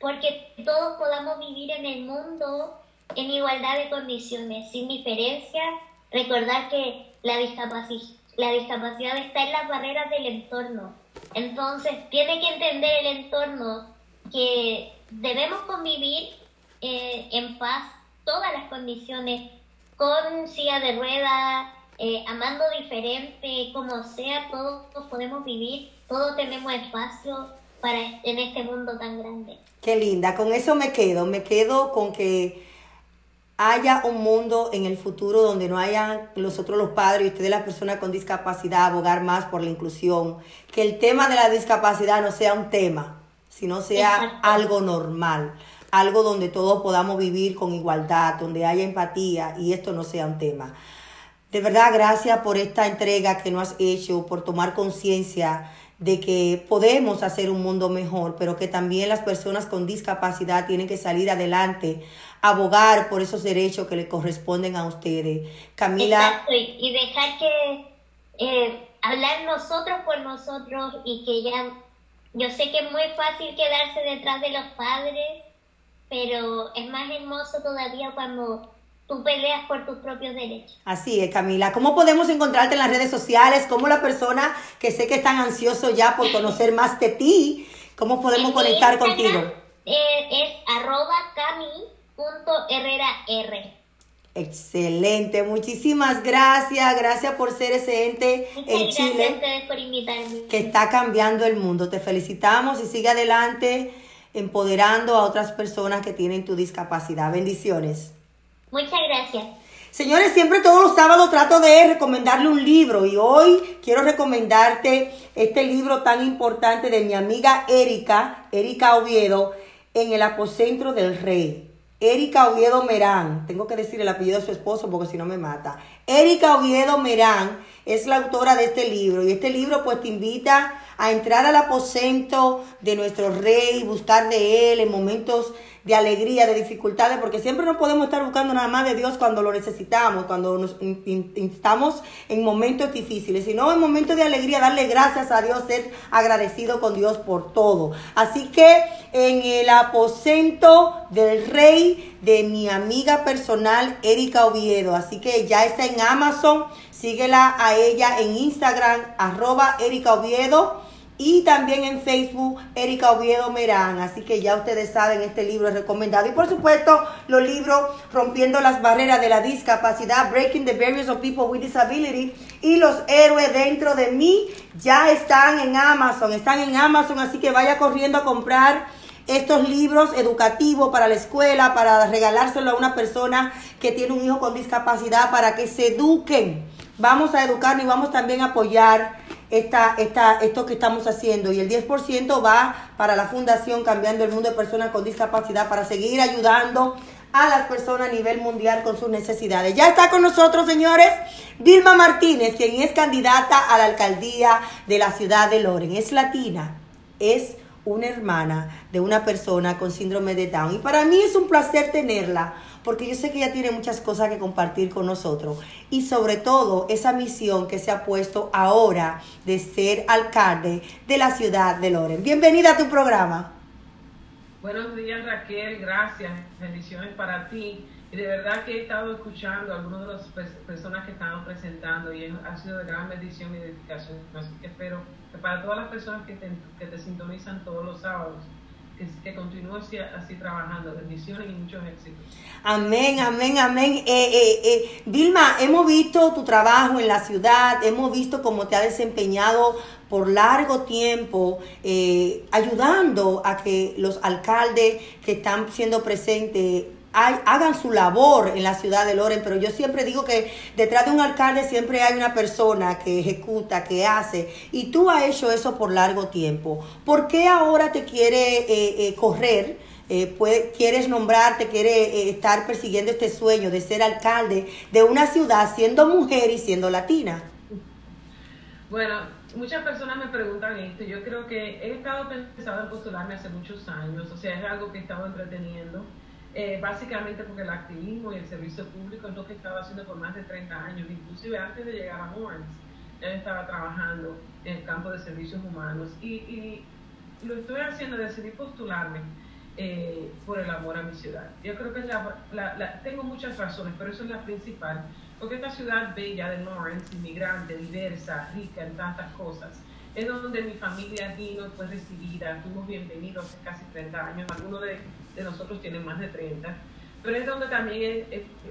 porque todos podamos vivir en el mundo en igualdad de condiciones, sin diferencia, recordar que la discapacidad, la discapacidad está en las barreras del entorno. Entonces, tiene que entender el entorno que debemos convivir eh, en paz todas las condiciones, con silla de ruedas, eh, amando diferente, como sea, todos podemos vivir, todos tenemos espacio para en este mundo tan grande. Qué linda, con eso me quedo, me quedo con que haya un mundo en el futuro donde no hayan nosotros los padres y ustedes las personas con discapacidad abogar más por la inclusión, que el tema de la discapacidad no sea un tema, sino sea algo normal, algo donde todos podamos vivir con igualdad, donde haya empatía y esto no sea un tema. De verdad, gracias por esta entrega que nos has hecho, por tomar conciencia de que podemos hacer un mundo mejor, pero que también las personas con discapacidad tienen que salir adelante, abogar por esos derechos que le corresponden a ustedes. Camila. y dejar que eh, hablar nosotros por nosotros y que ya yo sé que es muy fácil quedarse detrás de los padres, pero es más hermoso todavía cuando tú peleas por tus propios derechos. Así es, Camila. ¿Cómo podemos encontrarte en las redes sociales? ¿Cómo la persona que sé que están ansioso ya por conocer más de ti, cómo podemos conectar contigo? Eh, es arroba. Excelente, muchísimas gracias, gracias por ser ese ente en Chile por invitarme. que está cambiando el mundo. Te felicitamos y sigue adelante empoderando a otras personas que tienen tu discapacidad. Bendiciones. Muchas gracias. Señores, siempre todos los sábados trato de recomendarle un libro y hoy quiero recomendarte este libro tan importante de mi amiga Erika, Erika Oviedo, en el apocentro del rey. Erika Oviedo Merán, tengo que decir el apellido de su esposo porque si no me mata. Erika Oviedo Merán es la autora de este libro y este libro pues te invita a entrar al aposento de nuestro rey, buscar de él en momentos de alegría, de dificultades, porque siempre no podemos estar buscando nada más de Dios cuando lo necesitamos, cuando nos estamos en momentos difíciles, sino en momentos de alegría, darle gracias a Dios, ser agradecido con Dios por todo. Así que en el aposento del rey de mi amiga personal, Erika Oviedo, así que ya está en Amazon, síguela a ella en Instagram, arroba Erika Oviedo y también en Facebook Erika Oviedo Merán. Así que ya ustedes saben, este libro es recomendado. Y por supuesto, los libros Rompiendo las barreras de la discapacidad, Breaking the Barriers of People with Disability y Los héroes dentro de mí ya están en Amazon. Están en Amazon, así que vaya corriendo a comprar estos libros educativos para la escuela, para regalárselo a una persona que tiene un hijo con discapacidad, para que se eduquen. Vamos a educarnos y vamos también a apoyar esta, esto que estamos haciendo y el 10% va para la Fundación Cambiando el Mundo de Personas con Discapacidad para seguir ayudando a las personas a nivel mundial con sus necesidades. Ya está con nosotros, señores, Vilma Martínez, quien es candidata a la alcaldía de la ciudad de Loren. Es latina, es una hermana de una persona con síndrome de Down. Y para mí es un placer tenerla porque yo sé que ella tiene muchas cosas que compartir con nosotros y sobre todo esa misión que se ha puesto ahora de ser alcalde de la ciudad de Loren. Bienvenida a tu programa. Buenos días Raquel, gracias, bendiciones para ti. Y de verdad que he estado escuchando a algunas de las personas que estaban presentando y ha sido de gran bendición y dedicación. Así que espero que para todas las personas que te, que te sintonizan todos los sábados, que, continúe así, trabajando. Bendiciones y muchos éxitos. Amén, amén, amén. Eh, eh, eh, Vilma, hemos visto tu trabajo en la ciudad, hemos visto cómo te ha desempeñado por largo tiempo ayudando a que los alcaldes que están siendo presentes hagan su labor en la ciudad de Loren, pero yo siempre digo que detrás de un alcalde siempre hay una persona que ejecuta, que hace, y tú has hecho eso por largo tiempo. ¿Por qué ahora te quiere eh, eh, correr? Eh, quieres nombrarte, quieres estar persiguiendo este sueño de ser alcalde de una ciudad siendo mujer y siendo latina. Bueno, muchas personas me preguntan esto. Yo creo que he estado pensando en postularme hace muchos años, o sea, es algo que he estado entreteniendo. Eh, básicamente porque el activismo y el servicio público es lo que estaba haciendo por más de 30 años, inclusive antes de llegar a Lawrence, él estaba trabajando en el campo de servicios humanos. Y, lo estoy haciendo, decidí postularme eh, por el amor a mi ciudad. Yo creo que la, tengo muchas razones, pero eso es la principal, porque esta ciudad bella de Lawrence, inmigrante, diversa, rica en tantas cosas, es donde mi familia vino, fue recibida, fuimos bienvenidos hace casi 30 años, algunos de de nosotros tienen más de 30, pero es donde también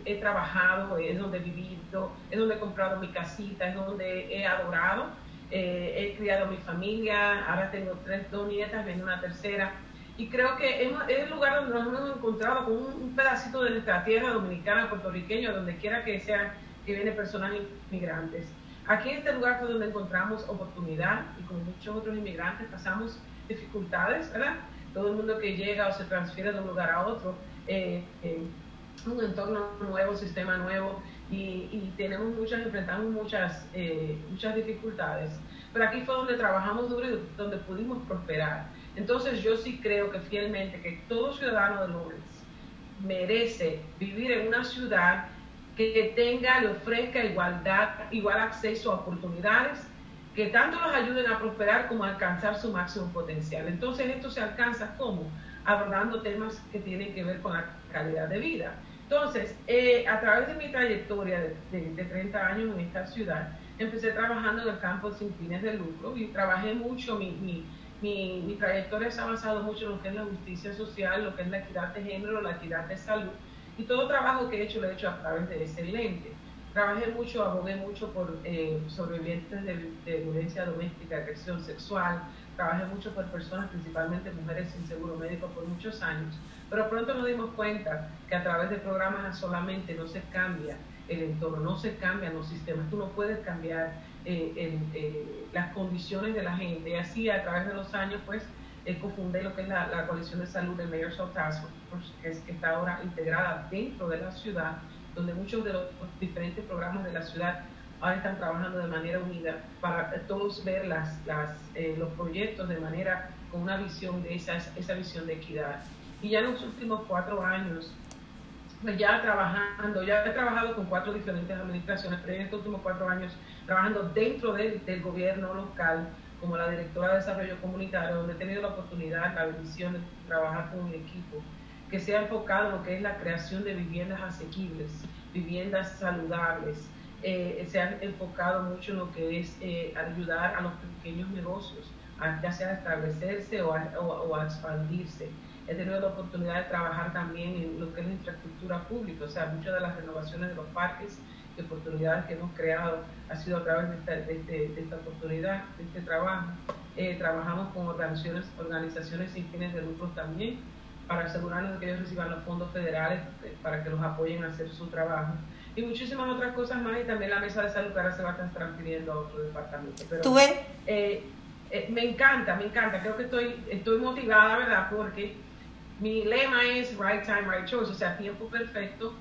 he, trabajado, es donde he vivido, es donde he comprado mi casita, es donde he adorado, eh, he criado a mi familia, ahora tengo tres, dos nietas, viene una tercera, y creo que es el lugar donde nos hemos encontrado con un, pedacito de nuestra tierra dominicana, puertorriqueña, donde quiera que sea que viene personas inmigrantes. Aquí en este lugar fue donde encontramos oportunidad y con muchos otros inmigrantes pasamos dificultades, ¿verdad? Todo el mundo que llega o se transfiere de un lugar a otro, eh, un entorno nuevo, sistema nuevo, y, tenemos muchas, enfrentamos muchas, eh, muchas dificultades. Pero aquí fue donde trabajamos duro y donde pudimos prosperar. Entonces yo sí creo que fielmente que todo ciudadano de Lawrence merece vivir en una ciudad que tenga, le ofrezca igualdad, igual acceso a oportunidades que tanto los ayuden a prosperar como a alcanzar su máximo potencial. Entonces esto se alcanza como abordando temas que tienen que ver con la calidad de vida. Entonces, eh, a través de mi trayectoria de, 30 años en esta ciudad, empecé trabajando en el campo sin fines de lucro y trabajé mucho, mi, mi, mi, mi, trayectoria se ha basado mucho en lo que es la justicia social, lo que es la equidad de género, la equidad de salud y todo trabajo que he hecho lo he hecho a través de ese lente. Trabajé mucho, abogué mucho por eh, sobrevivientes de, violencia doméstica, agresión sexual. Trabajé mucho por personas, principalmente mujeres sin seguro médico, por muchos años. Pero pronto nos dimos cuenta que a través de programas solamente no se cambia el entorno, no se cambian los sistemas. Tú no puedes cambiar eh, eh, las condiciones de la gente. Y así, a través de los años, pues, cofundé lo que es la, la Coalición de Salud de Mayor's Task Force, que, es, que está ahora integrada dentro de la ciudad donde muchos de los diferentes programas de la ciudad ahora están trabajando de manera unida para todos ver las, eh, los proyectos de manera con una visión de esa, esa visión de equidad. Y ya en los últimos cuatro años, pues ya trabajando, ya he trabajado con cuatro diferentes administraciones, pero en estos últimos cuatro años trabajando dentro del, del gobierno local como la directora de desarrollo comunitario, donde he tenido la oportunidad, la bendición de trabajar con un equipo que se ha enfocado en lo que es la creación de viviendas asequibles, viviendas saludables. Eh, se han enfocado mucho en lo que es eh, ayudar a los pequeños negocios, ya sea a establecerse o a, expandirse. He tenido la oportunidad de trabajar también en lo que es la infraestructura pública, o sea, muchas de las renovaciones de los parques y oportunidades que hemos creado ha sido a través de esta, este, oportunidad, de este trabajo. Eh, trabajamos con organizaciones, organizaciones sin fines de lucro también, para asegurarnos de que ellos reciban los fondos federales eh, para que los apoyen a hacer su trabajo. Y muchísimas otras cosas más, y también la mesa de salud que ahora se va a estar transfiriendo a otro departamento. Pero, ¿Tú ves? Eh, eh, me encanta, me encanta. Creo que estoy, estoy motivada, ¿verdad? Porque mi lema es right time, right choice, o sea, tiempo perfecto,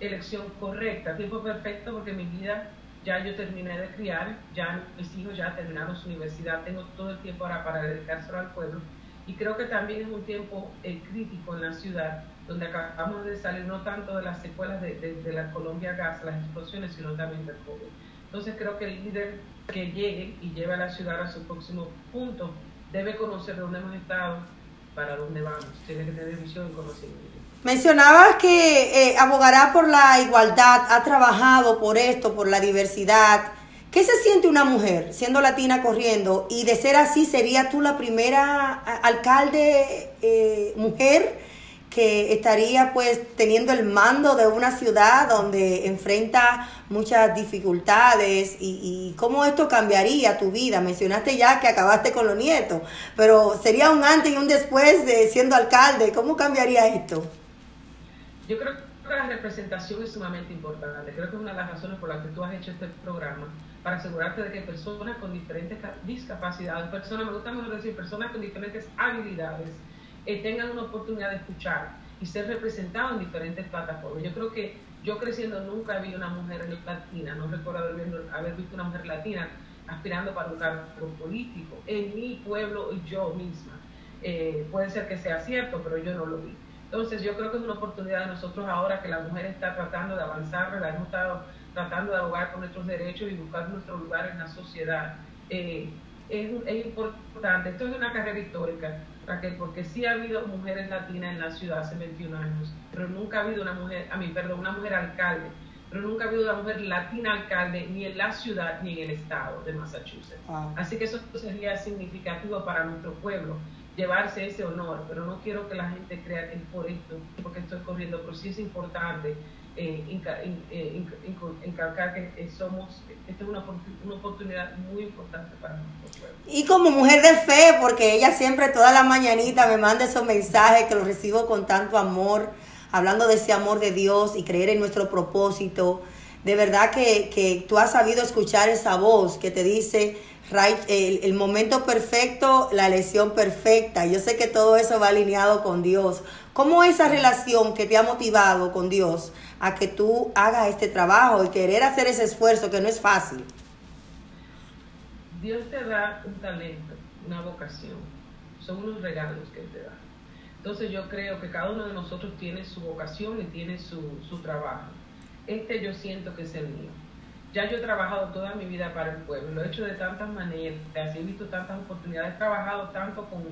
elección correcta. Tiempo perfecto porque mi vida ya yo terminé de criar, ya mis hijos ya terminaron su universidad, tengo todo el tiempo ahora para dedicárselo al pueblo y creo que también es un tiempo eh, crítico en la ciudad, donde acabamos de salir no tanto de las secuelas de, de, la Colombia Gas, las explosiones, sino también del COVID. Entonces creo que el líder que llegue y lleve a la ciudad a su próximo punto debe conocer dónde hemos estado, para dónde vamos. Tiene que tener visión y conocimiento. Mencionabas que eh, abogará por la igualdad, ha trabajado por esto, por la diversidad. ¿Qué se siente una mujer siendo latina corriendo? Y de ser así, ¿sería tú la primera alcalde eh, mujer que estaría pues teniendo el mando de una ciudad donde enfrenta muchas dificultades y, cómo esto cambiaría tu vida. Mencionaste ya que acabaste con los nietos, pero sería un antes y un después de siendo alcalde. ¿Cómo cambiaría esto? Yo creo que la representación es sumamente importante. Creo que es una de las razones por las que tú has hecho este programa para asegurarte de que personas con diferentes discapacidades, personas, me gusta mejor decir, personas con diferentes habilidades, eh, tengan una oportunidad de escuchar y ser representados en diferentes plataformas. Yo creo que yo creciendo nunca vi una mujer latina, no recuerdo haber, visto una mujer latina aspirando para un cargo político en mi pueblo y yo misma. Eh, puede ser que sea cierto, pero yo no lo vi. Entonces yo creo que es una oportunidad de nosotros ahora que la mujer está tratando de avanzar, la hemos estado tratando de abogar por nuestros derechos y buscar nuestro lugar en la sociedad. Eh, es, es, importante, esto es una carrera histórica, Raquel, porque sí ha habido mujeres latinas en la ciudad hace 21 años, pero nunca ha habido una mujer, a mí, perdón, una mujer alcalde, pero nunca ha habido una mujer latina alcalde ni en la ciudad ni en el estado de Massachusetts. Así que eso sería significativo para nuestro pueblo llevarse ese honor, pero no quiero que la gente crea que es por esto, porque estoy corriendo, pero sí es importante eh, eh encargar que somos, esta es una, una, oportunidad muy importante para nuestro pueblo. Y como mujer de fe, porque ella siempre toda la mañanita me manda esos mensajes que los recibo con tanto amor, hablando de ese amor de Dios y creer en nuestro propósito. De verdad que, que tú has sabido escuchar esa voz que te dice, el, el, momento perfecto, la lesión perfecta. Yo sé que todo eso va alineado con Dios. ¿Cómo esa relación que te ha motivado con Dios a que tú hagas este trabajo y querer hacer ese esfuerzo que no es fácil? Dios te da un talento, una vocación. Son unos regalos que te da. Entonces yo creo que cada uno de nosotros tiene su vocación y tiene su, su trabajo. Este yo siento que es el mío ya yo he trabajado toda mi vida para el pueblo, lo he hecho de tantas maneras, he visto tantas oportunidades, he trabajado tanto con,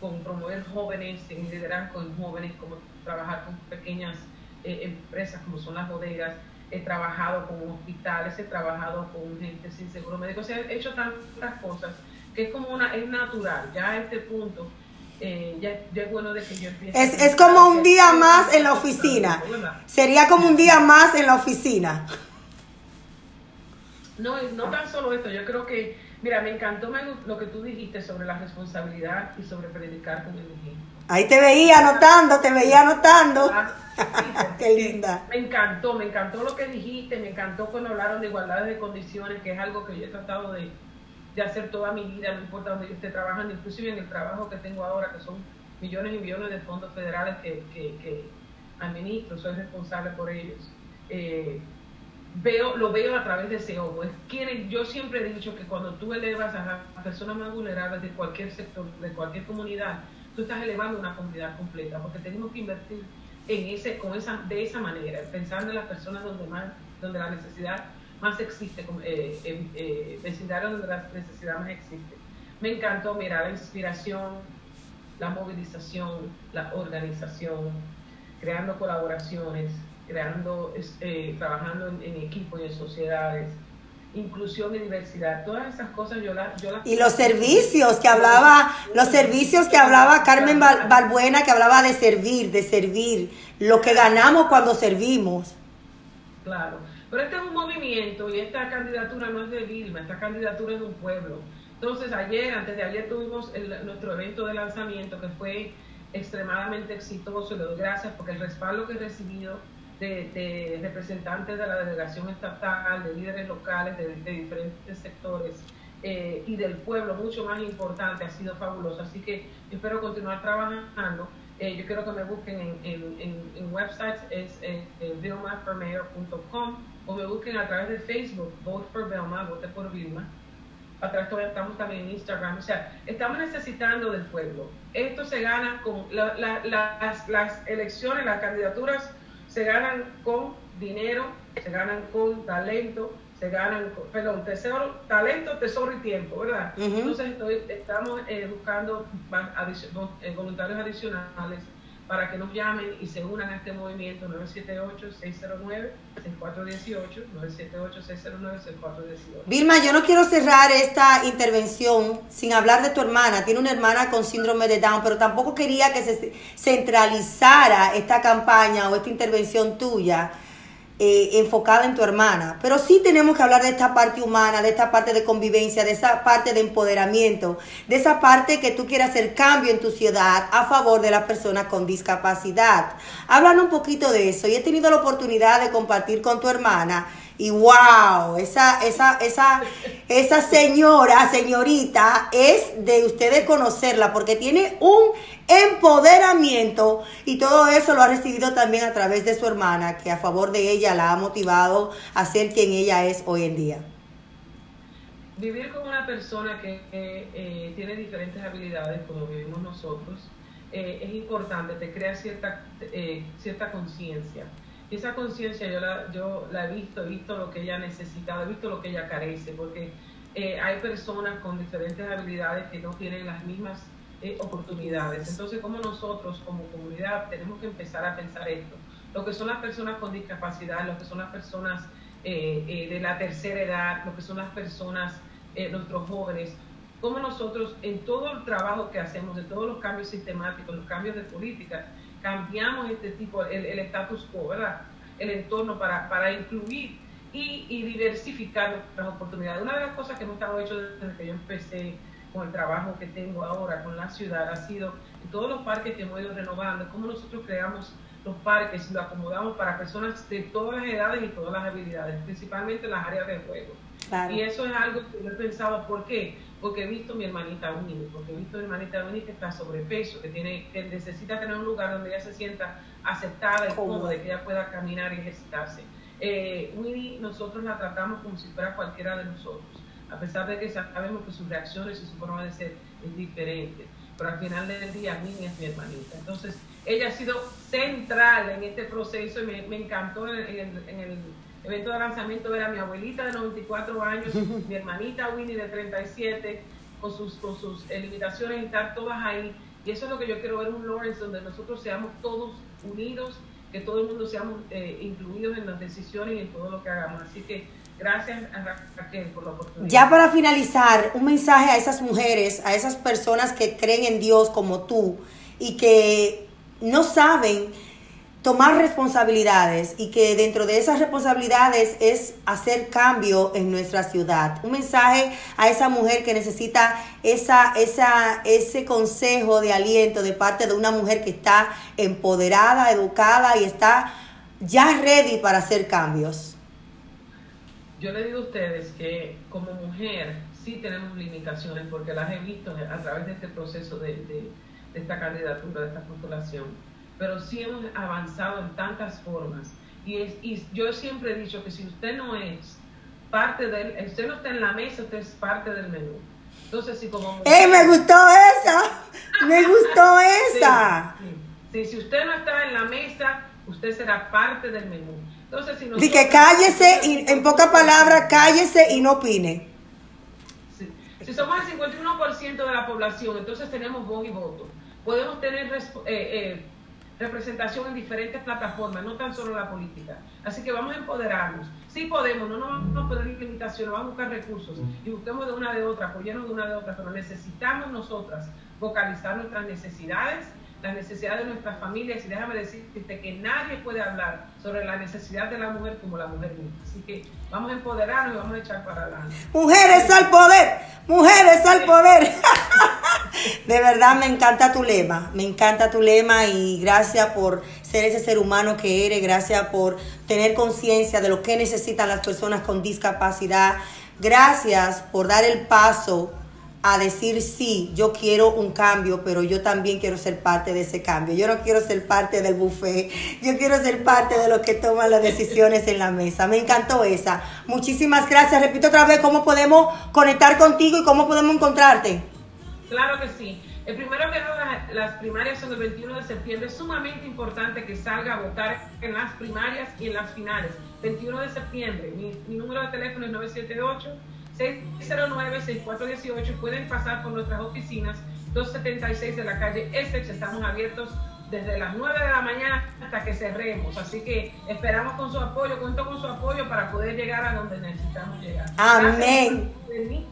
con promover jóvenes en liderazgo en jóvenes, como trabajar con pequeñas eh, empresas como son las bodegas, he trabajado con hospitales, he trabajado con gente sin seguro médico, o sea, he hecho tantas cosas que es como una, es natural, ya a este punto. Eh, ya, es bueno de que yo empiece es, es como un día más en la oficina. Sería como un día más en la oficina. No, no tan solo esto, yo creo que, mira, me encantó lo que tú dijiste sobre la responsabilidad y sobre predicar con el ejemplo. Ahí te veía anotando, te veía anotando. Ah, <laughs> Qué linda. Me encantó, me encantó lo que dijiste, me encantó cuando hablaron de igualdad de condiciones, que es algo que yo he tratado de, hacer toda mi vida, no importa donde yo esté trabajando, inclusive en el trabajo que tengo ahora, que son millones y millones de fondos federales que, que, que administro, soy responsable por ellos. Eh, veo, lo veo a través de ese ojo. Es yo siempre he dicho que cuando tú elevas a las personas más vulnerables de cualquier sector, de cualquier comunidad, tú estás elevando una comunidad completa, porque tenemos que invertir en ese, con esa, de esa manera, pensando en las personas donde más, donde la necesidad más existe, eh, eh, donde la necesidad más existe. Me encantó mirar la inspiración, la movilización, la organización, creando colaboraciones, creando, eh, trabajando en, equipo y en sociedades, inclusión y diversidad, todas esas cosas yo las... Yo y los servicios que hablaba, los servicios que hablaba Carmen Balbuena, que hablaba de servir, de servir, lo que ganamos cuando servimos. Claro, pero este es un movimiento y esta candidatura no es de Vilma, esta candidatura es de un pueblo. Entonces ayer, antes de ayer tuvimos nuestro evento de lanzamiento que fue extremadamente exitoso, le doy gracias porque el respaldo que he recibido de, representantes de la delegación estatal, de líderes locales de, diferentes sectores eh, y del pueblo, mucho más importante, ha sido fabuloso. Así que espero continuar trabajando. Eh, yo quiero que me busquen en, en, en, websites, es eh, vilmaformayor.com o me busquen a través de Facebook, Vote for Vilma, Vote por Vilma. A través de estamos también en Instagram. O sea, estamos necesitando del pueblo. Esto se gana con las, las elecciones, las candidaturas se ganan con dinero, se ganan con talento, se ganan, con, perdón, tesoro, talento, tesoro y tiempo, ¿verdad? Entonces estamos eh, buscando eh, voluntarios adicionales para que nos llamen y se unan a este movimiento 978-609-6418, 978-609-6418. Vilma, yo no quiero cerrar esta intervención sin hablar de tu hermana. Tiene una hermana con síndrome de Down, pero tampoco quería que se centralizara esta campaña o esta intervención tuya eh, enfocada en tu hermana. Pero sí tenemos que hablar de esta parte humana, de esta parte de convivencia, de esa parte de empoderamiento, de esa parte que tú quieras hacer cambio en tu ciudad a favor de las personas con discapacidad. Hablan un poquito de eso. Y he tenido la oportunidad de compartir con tu hermana y wow, esa, esa, esa, esa señora, señorita, es de ustedes conocerla porque tiene un empoderamiento y todo eso lo ha recibido también a través de su hermana, que a favor de ella la ha motivado a ser quien ella es hoy en día. Vivir con una persona que eh, tiene diferentes habilidades, como vivimos nosotros, eh, es importante, te crea cierta, eh, cierta conciencia y esa conciencia yo la, yo la he visto, he visto lo que ella necesita, he visto lo que ella carece, porque eh, hay personas con diferentes habilidades que no tienen las mismas eh, oportunidades. Entonces, como nosotros como comunidad tenemos que empezar a pensar esto. Lo que son las personas con discapacidad, lo que son las personas eh, de la tercera edad, lo que son las personas, nuestros jóvenes, como nosotros en todo el trabajo que hacemos, en todos los cambios sistemáticos, los cambios de política, cambiamos este tipo, el, el status quo, ¿verdad? El entorno para, para incluir y, y, diversificar las oportunidades. Una de las cosas que hemos estado hecho desde que yo empecé con el trabajo que tengo ahora con la ciudad ha sido en todos los parques que hemos ido renovando, cómo nosotros creamos los parques y lo acomodamos para personas de todas las edades y todas las habilidades, principalmente en las áreas de juego. Y eso es algo que yo he pensado, ¿por qué? Porque he visto a mi hermanita Winnie, porque he visto a mi hermanita Winnie que está sobrepeso, que tiene, que necesita tener un lugar donde ella se sienta aceptada y cómoda, que ella pueda caminar y ejercitarse. Eh, Winnie, nosotros la tratamos como si fuera cualquiera de nosotros, a pesar de que sabemos que sus reacciones y su forma de ser es diferente, pero al final del día Winnie es mi hermanita. Entonces, ella ha sido central en este proceso y me, encantó en el evento de lanzamiento ver a mi abuelita de 94 años, <laughs> mi hermanita Winnie de 37, con sus, con sus eh, limitaciones y estar todas ahí. Y eso es lo que yo quiero ver un Lawrence donde nosotros seamos todos unidos, que todo el mundo seamos eh, incluidos en las decisiones y en todo lo que hagamos. Así que gracias a Raquel por la oportunidad. Ya para finalizar, un mensaje a esas mujeres, a esas personas que creen en Dios como tú y que no saben tomar responsabilidades y que dentro de esas responsabilidades es hacer cambio en nuestra ciudad. Un mensaje a esa mujer que necesita esa, esa, ese consejo de aliento de parte de una mujer que está empoderada, educada y está ya ready para hacer cambios. Yo le digo a ustedes que como mujer sí tenemos limitaciones porque las he visto a través de este proceso de, de esta candidatura, de esta postulación pero sí hemos avanzado en tantas formas. Y, es, y yo siempre he dicho que si usted no es parte del, usted no está en la mesa, usted es parte del menú. Entonces, si como ¡Eh, me gustó esa! ¡Me gustó <laughs> esa! Sí, Si usted no está en la mesa, usted será parte del menú. Entonces, si Dice que cállese, y, en pocas palabras, cállese y no opine. Si somos el 51% de la población, entonces tenemos voz y voto. Podemos tener eh, eh, representación en diferentes plataformas, no tan solo la política. Así que vamos a empoderarnos. Sí podemos, no nos vamos a poner limitaciones, vamos a buscar recursos y busquemos de una de otra, apoyarnos de una de otra, pero necesitamos nosotras vocalizar nuestras necesidades las necesidades de nuestras familias y déjame decirte que nadie puede hablar sobre la necesidad de la mujer como la mujer misma. Así que vamos a empoderarnos y vamos a echar para adelante. Mujeres al poder, mujeres al poder. <laughs> de verdad me encanta tu lema, me encanta tu lema y gracias por ser ese ser humano que eres, gracias por tener conciencia de lo que necesitan las personas con discapacidad. Gracias por dar el paso a decir sí, yo quiero un cambio, pero yo también quiero ser parte de ese cambio. Yo no quiero ser parte del buffet, yo quiero ser parte de los que toman las decisiones en la mesa. Me encantó esa. Muchísimas gracias. Repito otra vez cómo podemos conectar contigo y cómo podemos encontrarte. Claro que sí. El primero que nada, las primarias son el 21 de septiembre. Es sumamente importante que salga a votar en las primarias y en las finales. 21 de septiembre. Mi, mi número de teléfono es 978. 609-6418. Pueden pasar por nuestras oficinas 276 de la calle Essex. Estamos abiertos desde las 9 de la mañana hasta que cerremos. Así que esperamos con su apoyo, cuento con su apoyo para poder llegar a donde necesitamos llegar. Amén.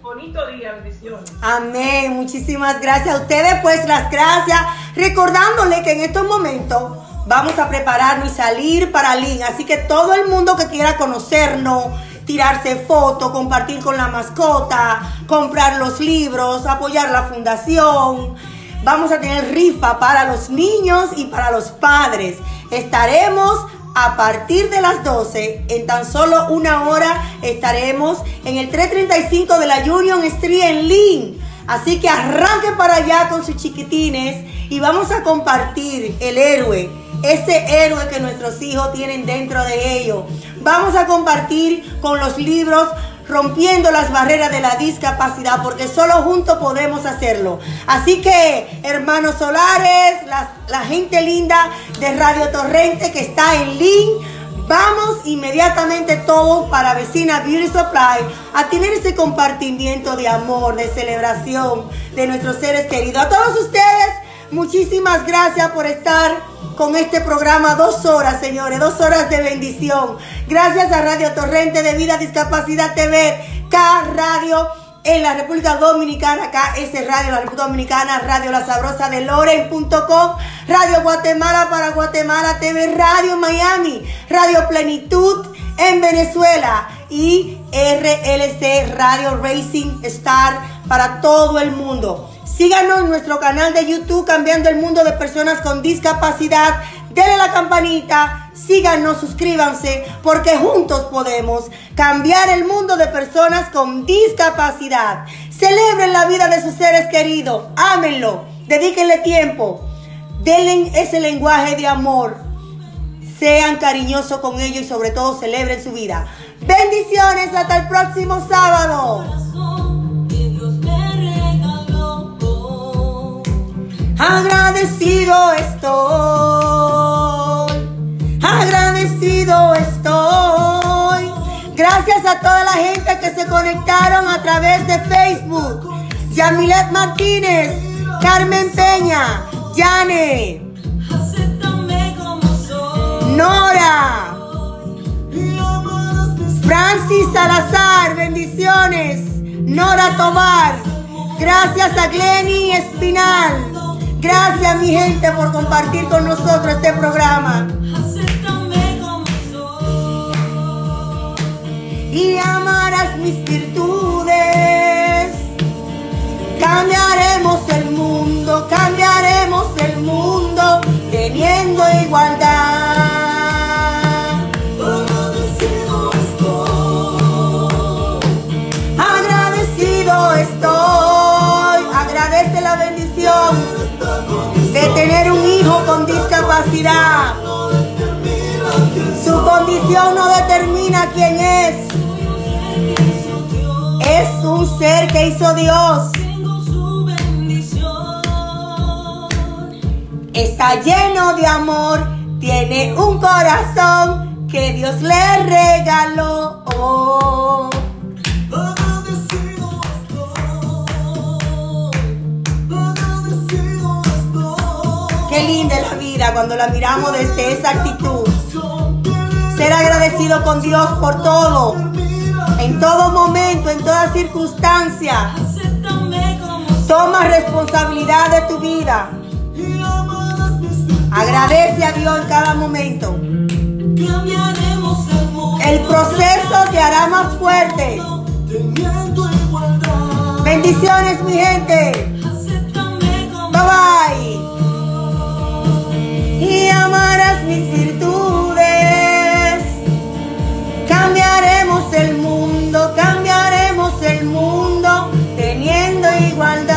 bonito día, bendiciones. Amén. Muchísimas gracias a ustedes, pues las gracias. Recordándole que en estos momentos vamos a prepararnos y salir para Lin. Así que todo el mundo que quiera conocernos, tirarse fotos, compartir con la mascota, comprar los libros, apoyar la fundación Vamos a tener rifa para los niños y para los padres. Estaremos a partir de las 12, en tan solo una hora, estaremos en el 335 de la Union Street en Lynn. Así que arranquen para allá con sus chiquitines y vamos a compartir el héroe, ese héroe que nuestros hijos tienen dentro de ellos. Vamos a compartir con los libros rompiendo las barreras de la discapacidad, porque solo juntos podemos hacerlo. Así que, hermanos solares, la, gente linda de Radio Torrente que está en link, vamos inmediatamente todos para Vecina Beauty Supply a tener ese compartimiento de amor, de celebración de nuestros seres queridos. A todos ustedes, muchísimas gracias por estar con este programa. Dos horas, señores, dos horas de bendición. Gracias a Radio Torrente de Vida Discapacidad TV, K Radio en la República Dominicana, KS Radio, la República Dominicana, Radio La Sabrosa de Loren.com, Radio Guatemala para Guatemala TV, Radio Miami, Radio Plenitud en Venezuela y RLC Radio Racing Star para todo el mundo. Síganos en nuestro canal de YouTube Cambiando el Mundo de Personas con Discapacidad. Denle la campanita, síganos, suscríbanse, porque juntos podemos cambiar el mundo de personas con discapacidad. Celebren la vida de sus seres queridos, ámenlo, dedíquenle tiempo, denle ese lenguaje de amor, sean cariñosos con ellos y sobre todo celebren su vida. Bendiciones, hasta el próximo sábado. Agradecido estoy, agradecido estoy. Gracias a toda la gente que se conectaron a través de Facebook. Yamilet Martínez, Carmen Peña, Yane, Nora, Francis Salazar, bendiciones. Nora Tobar, gracias a Glenny Espinal. Gracias mi gente por compartir con nosotros este programa. Y amarás mis virtudes. Cambiaremos el mundo, cambiaremos el mundo teniendo igualdad. Su condición no determina quién es. Es un ser que hizo Dios. Está lleno de amor, tiene un corazón que Dios le regaló. Qué linda cuando la miramos desde esa actitud. Ser agradecido con Dios por todo, en todo momento, en toda circunstancia. Toma responsabilidad de tu vida. Agradece a Dios en cada momento. El proceso te hará más fuerte. Bendiciones, mi gente. Bye bye y amarás mis virtudes. Cambiaremos el mundo, cambiaremos el mundo teniendo igualdad.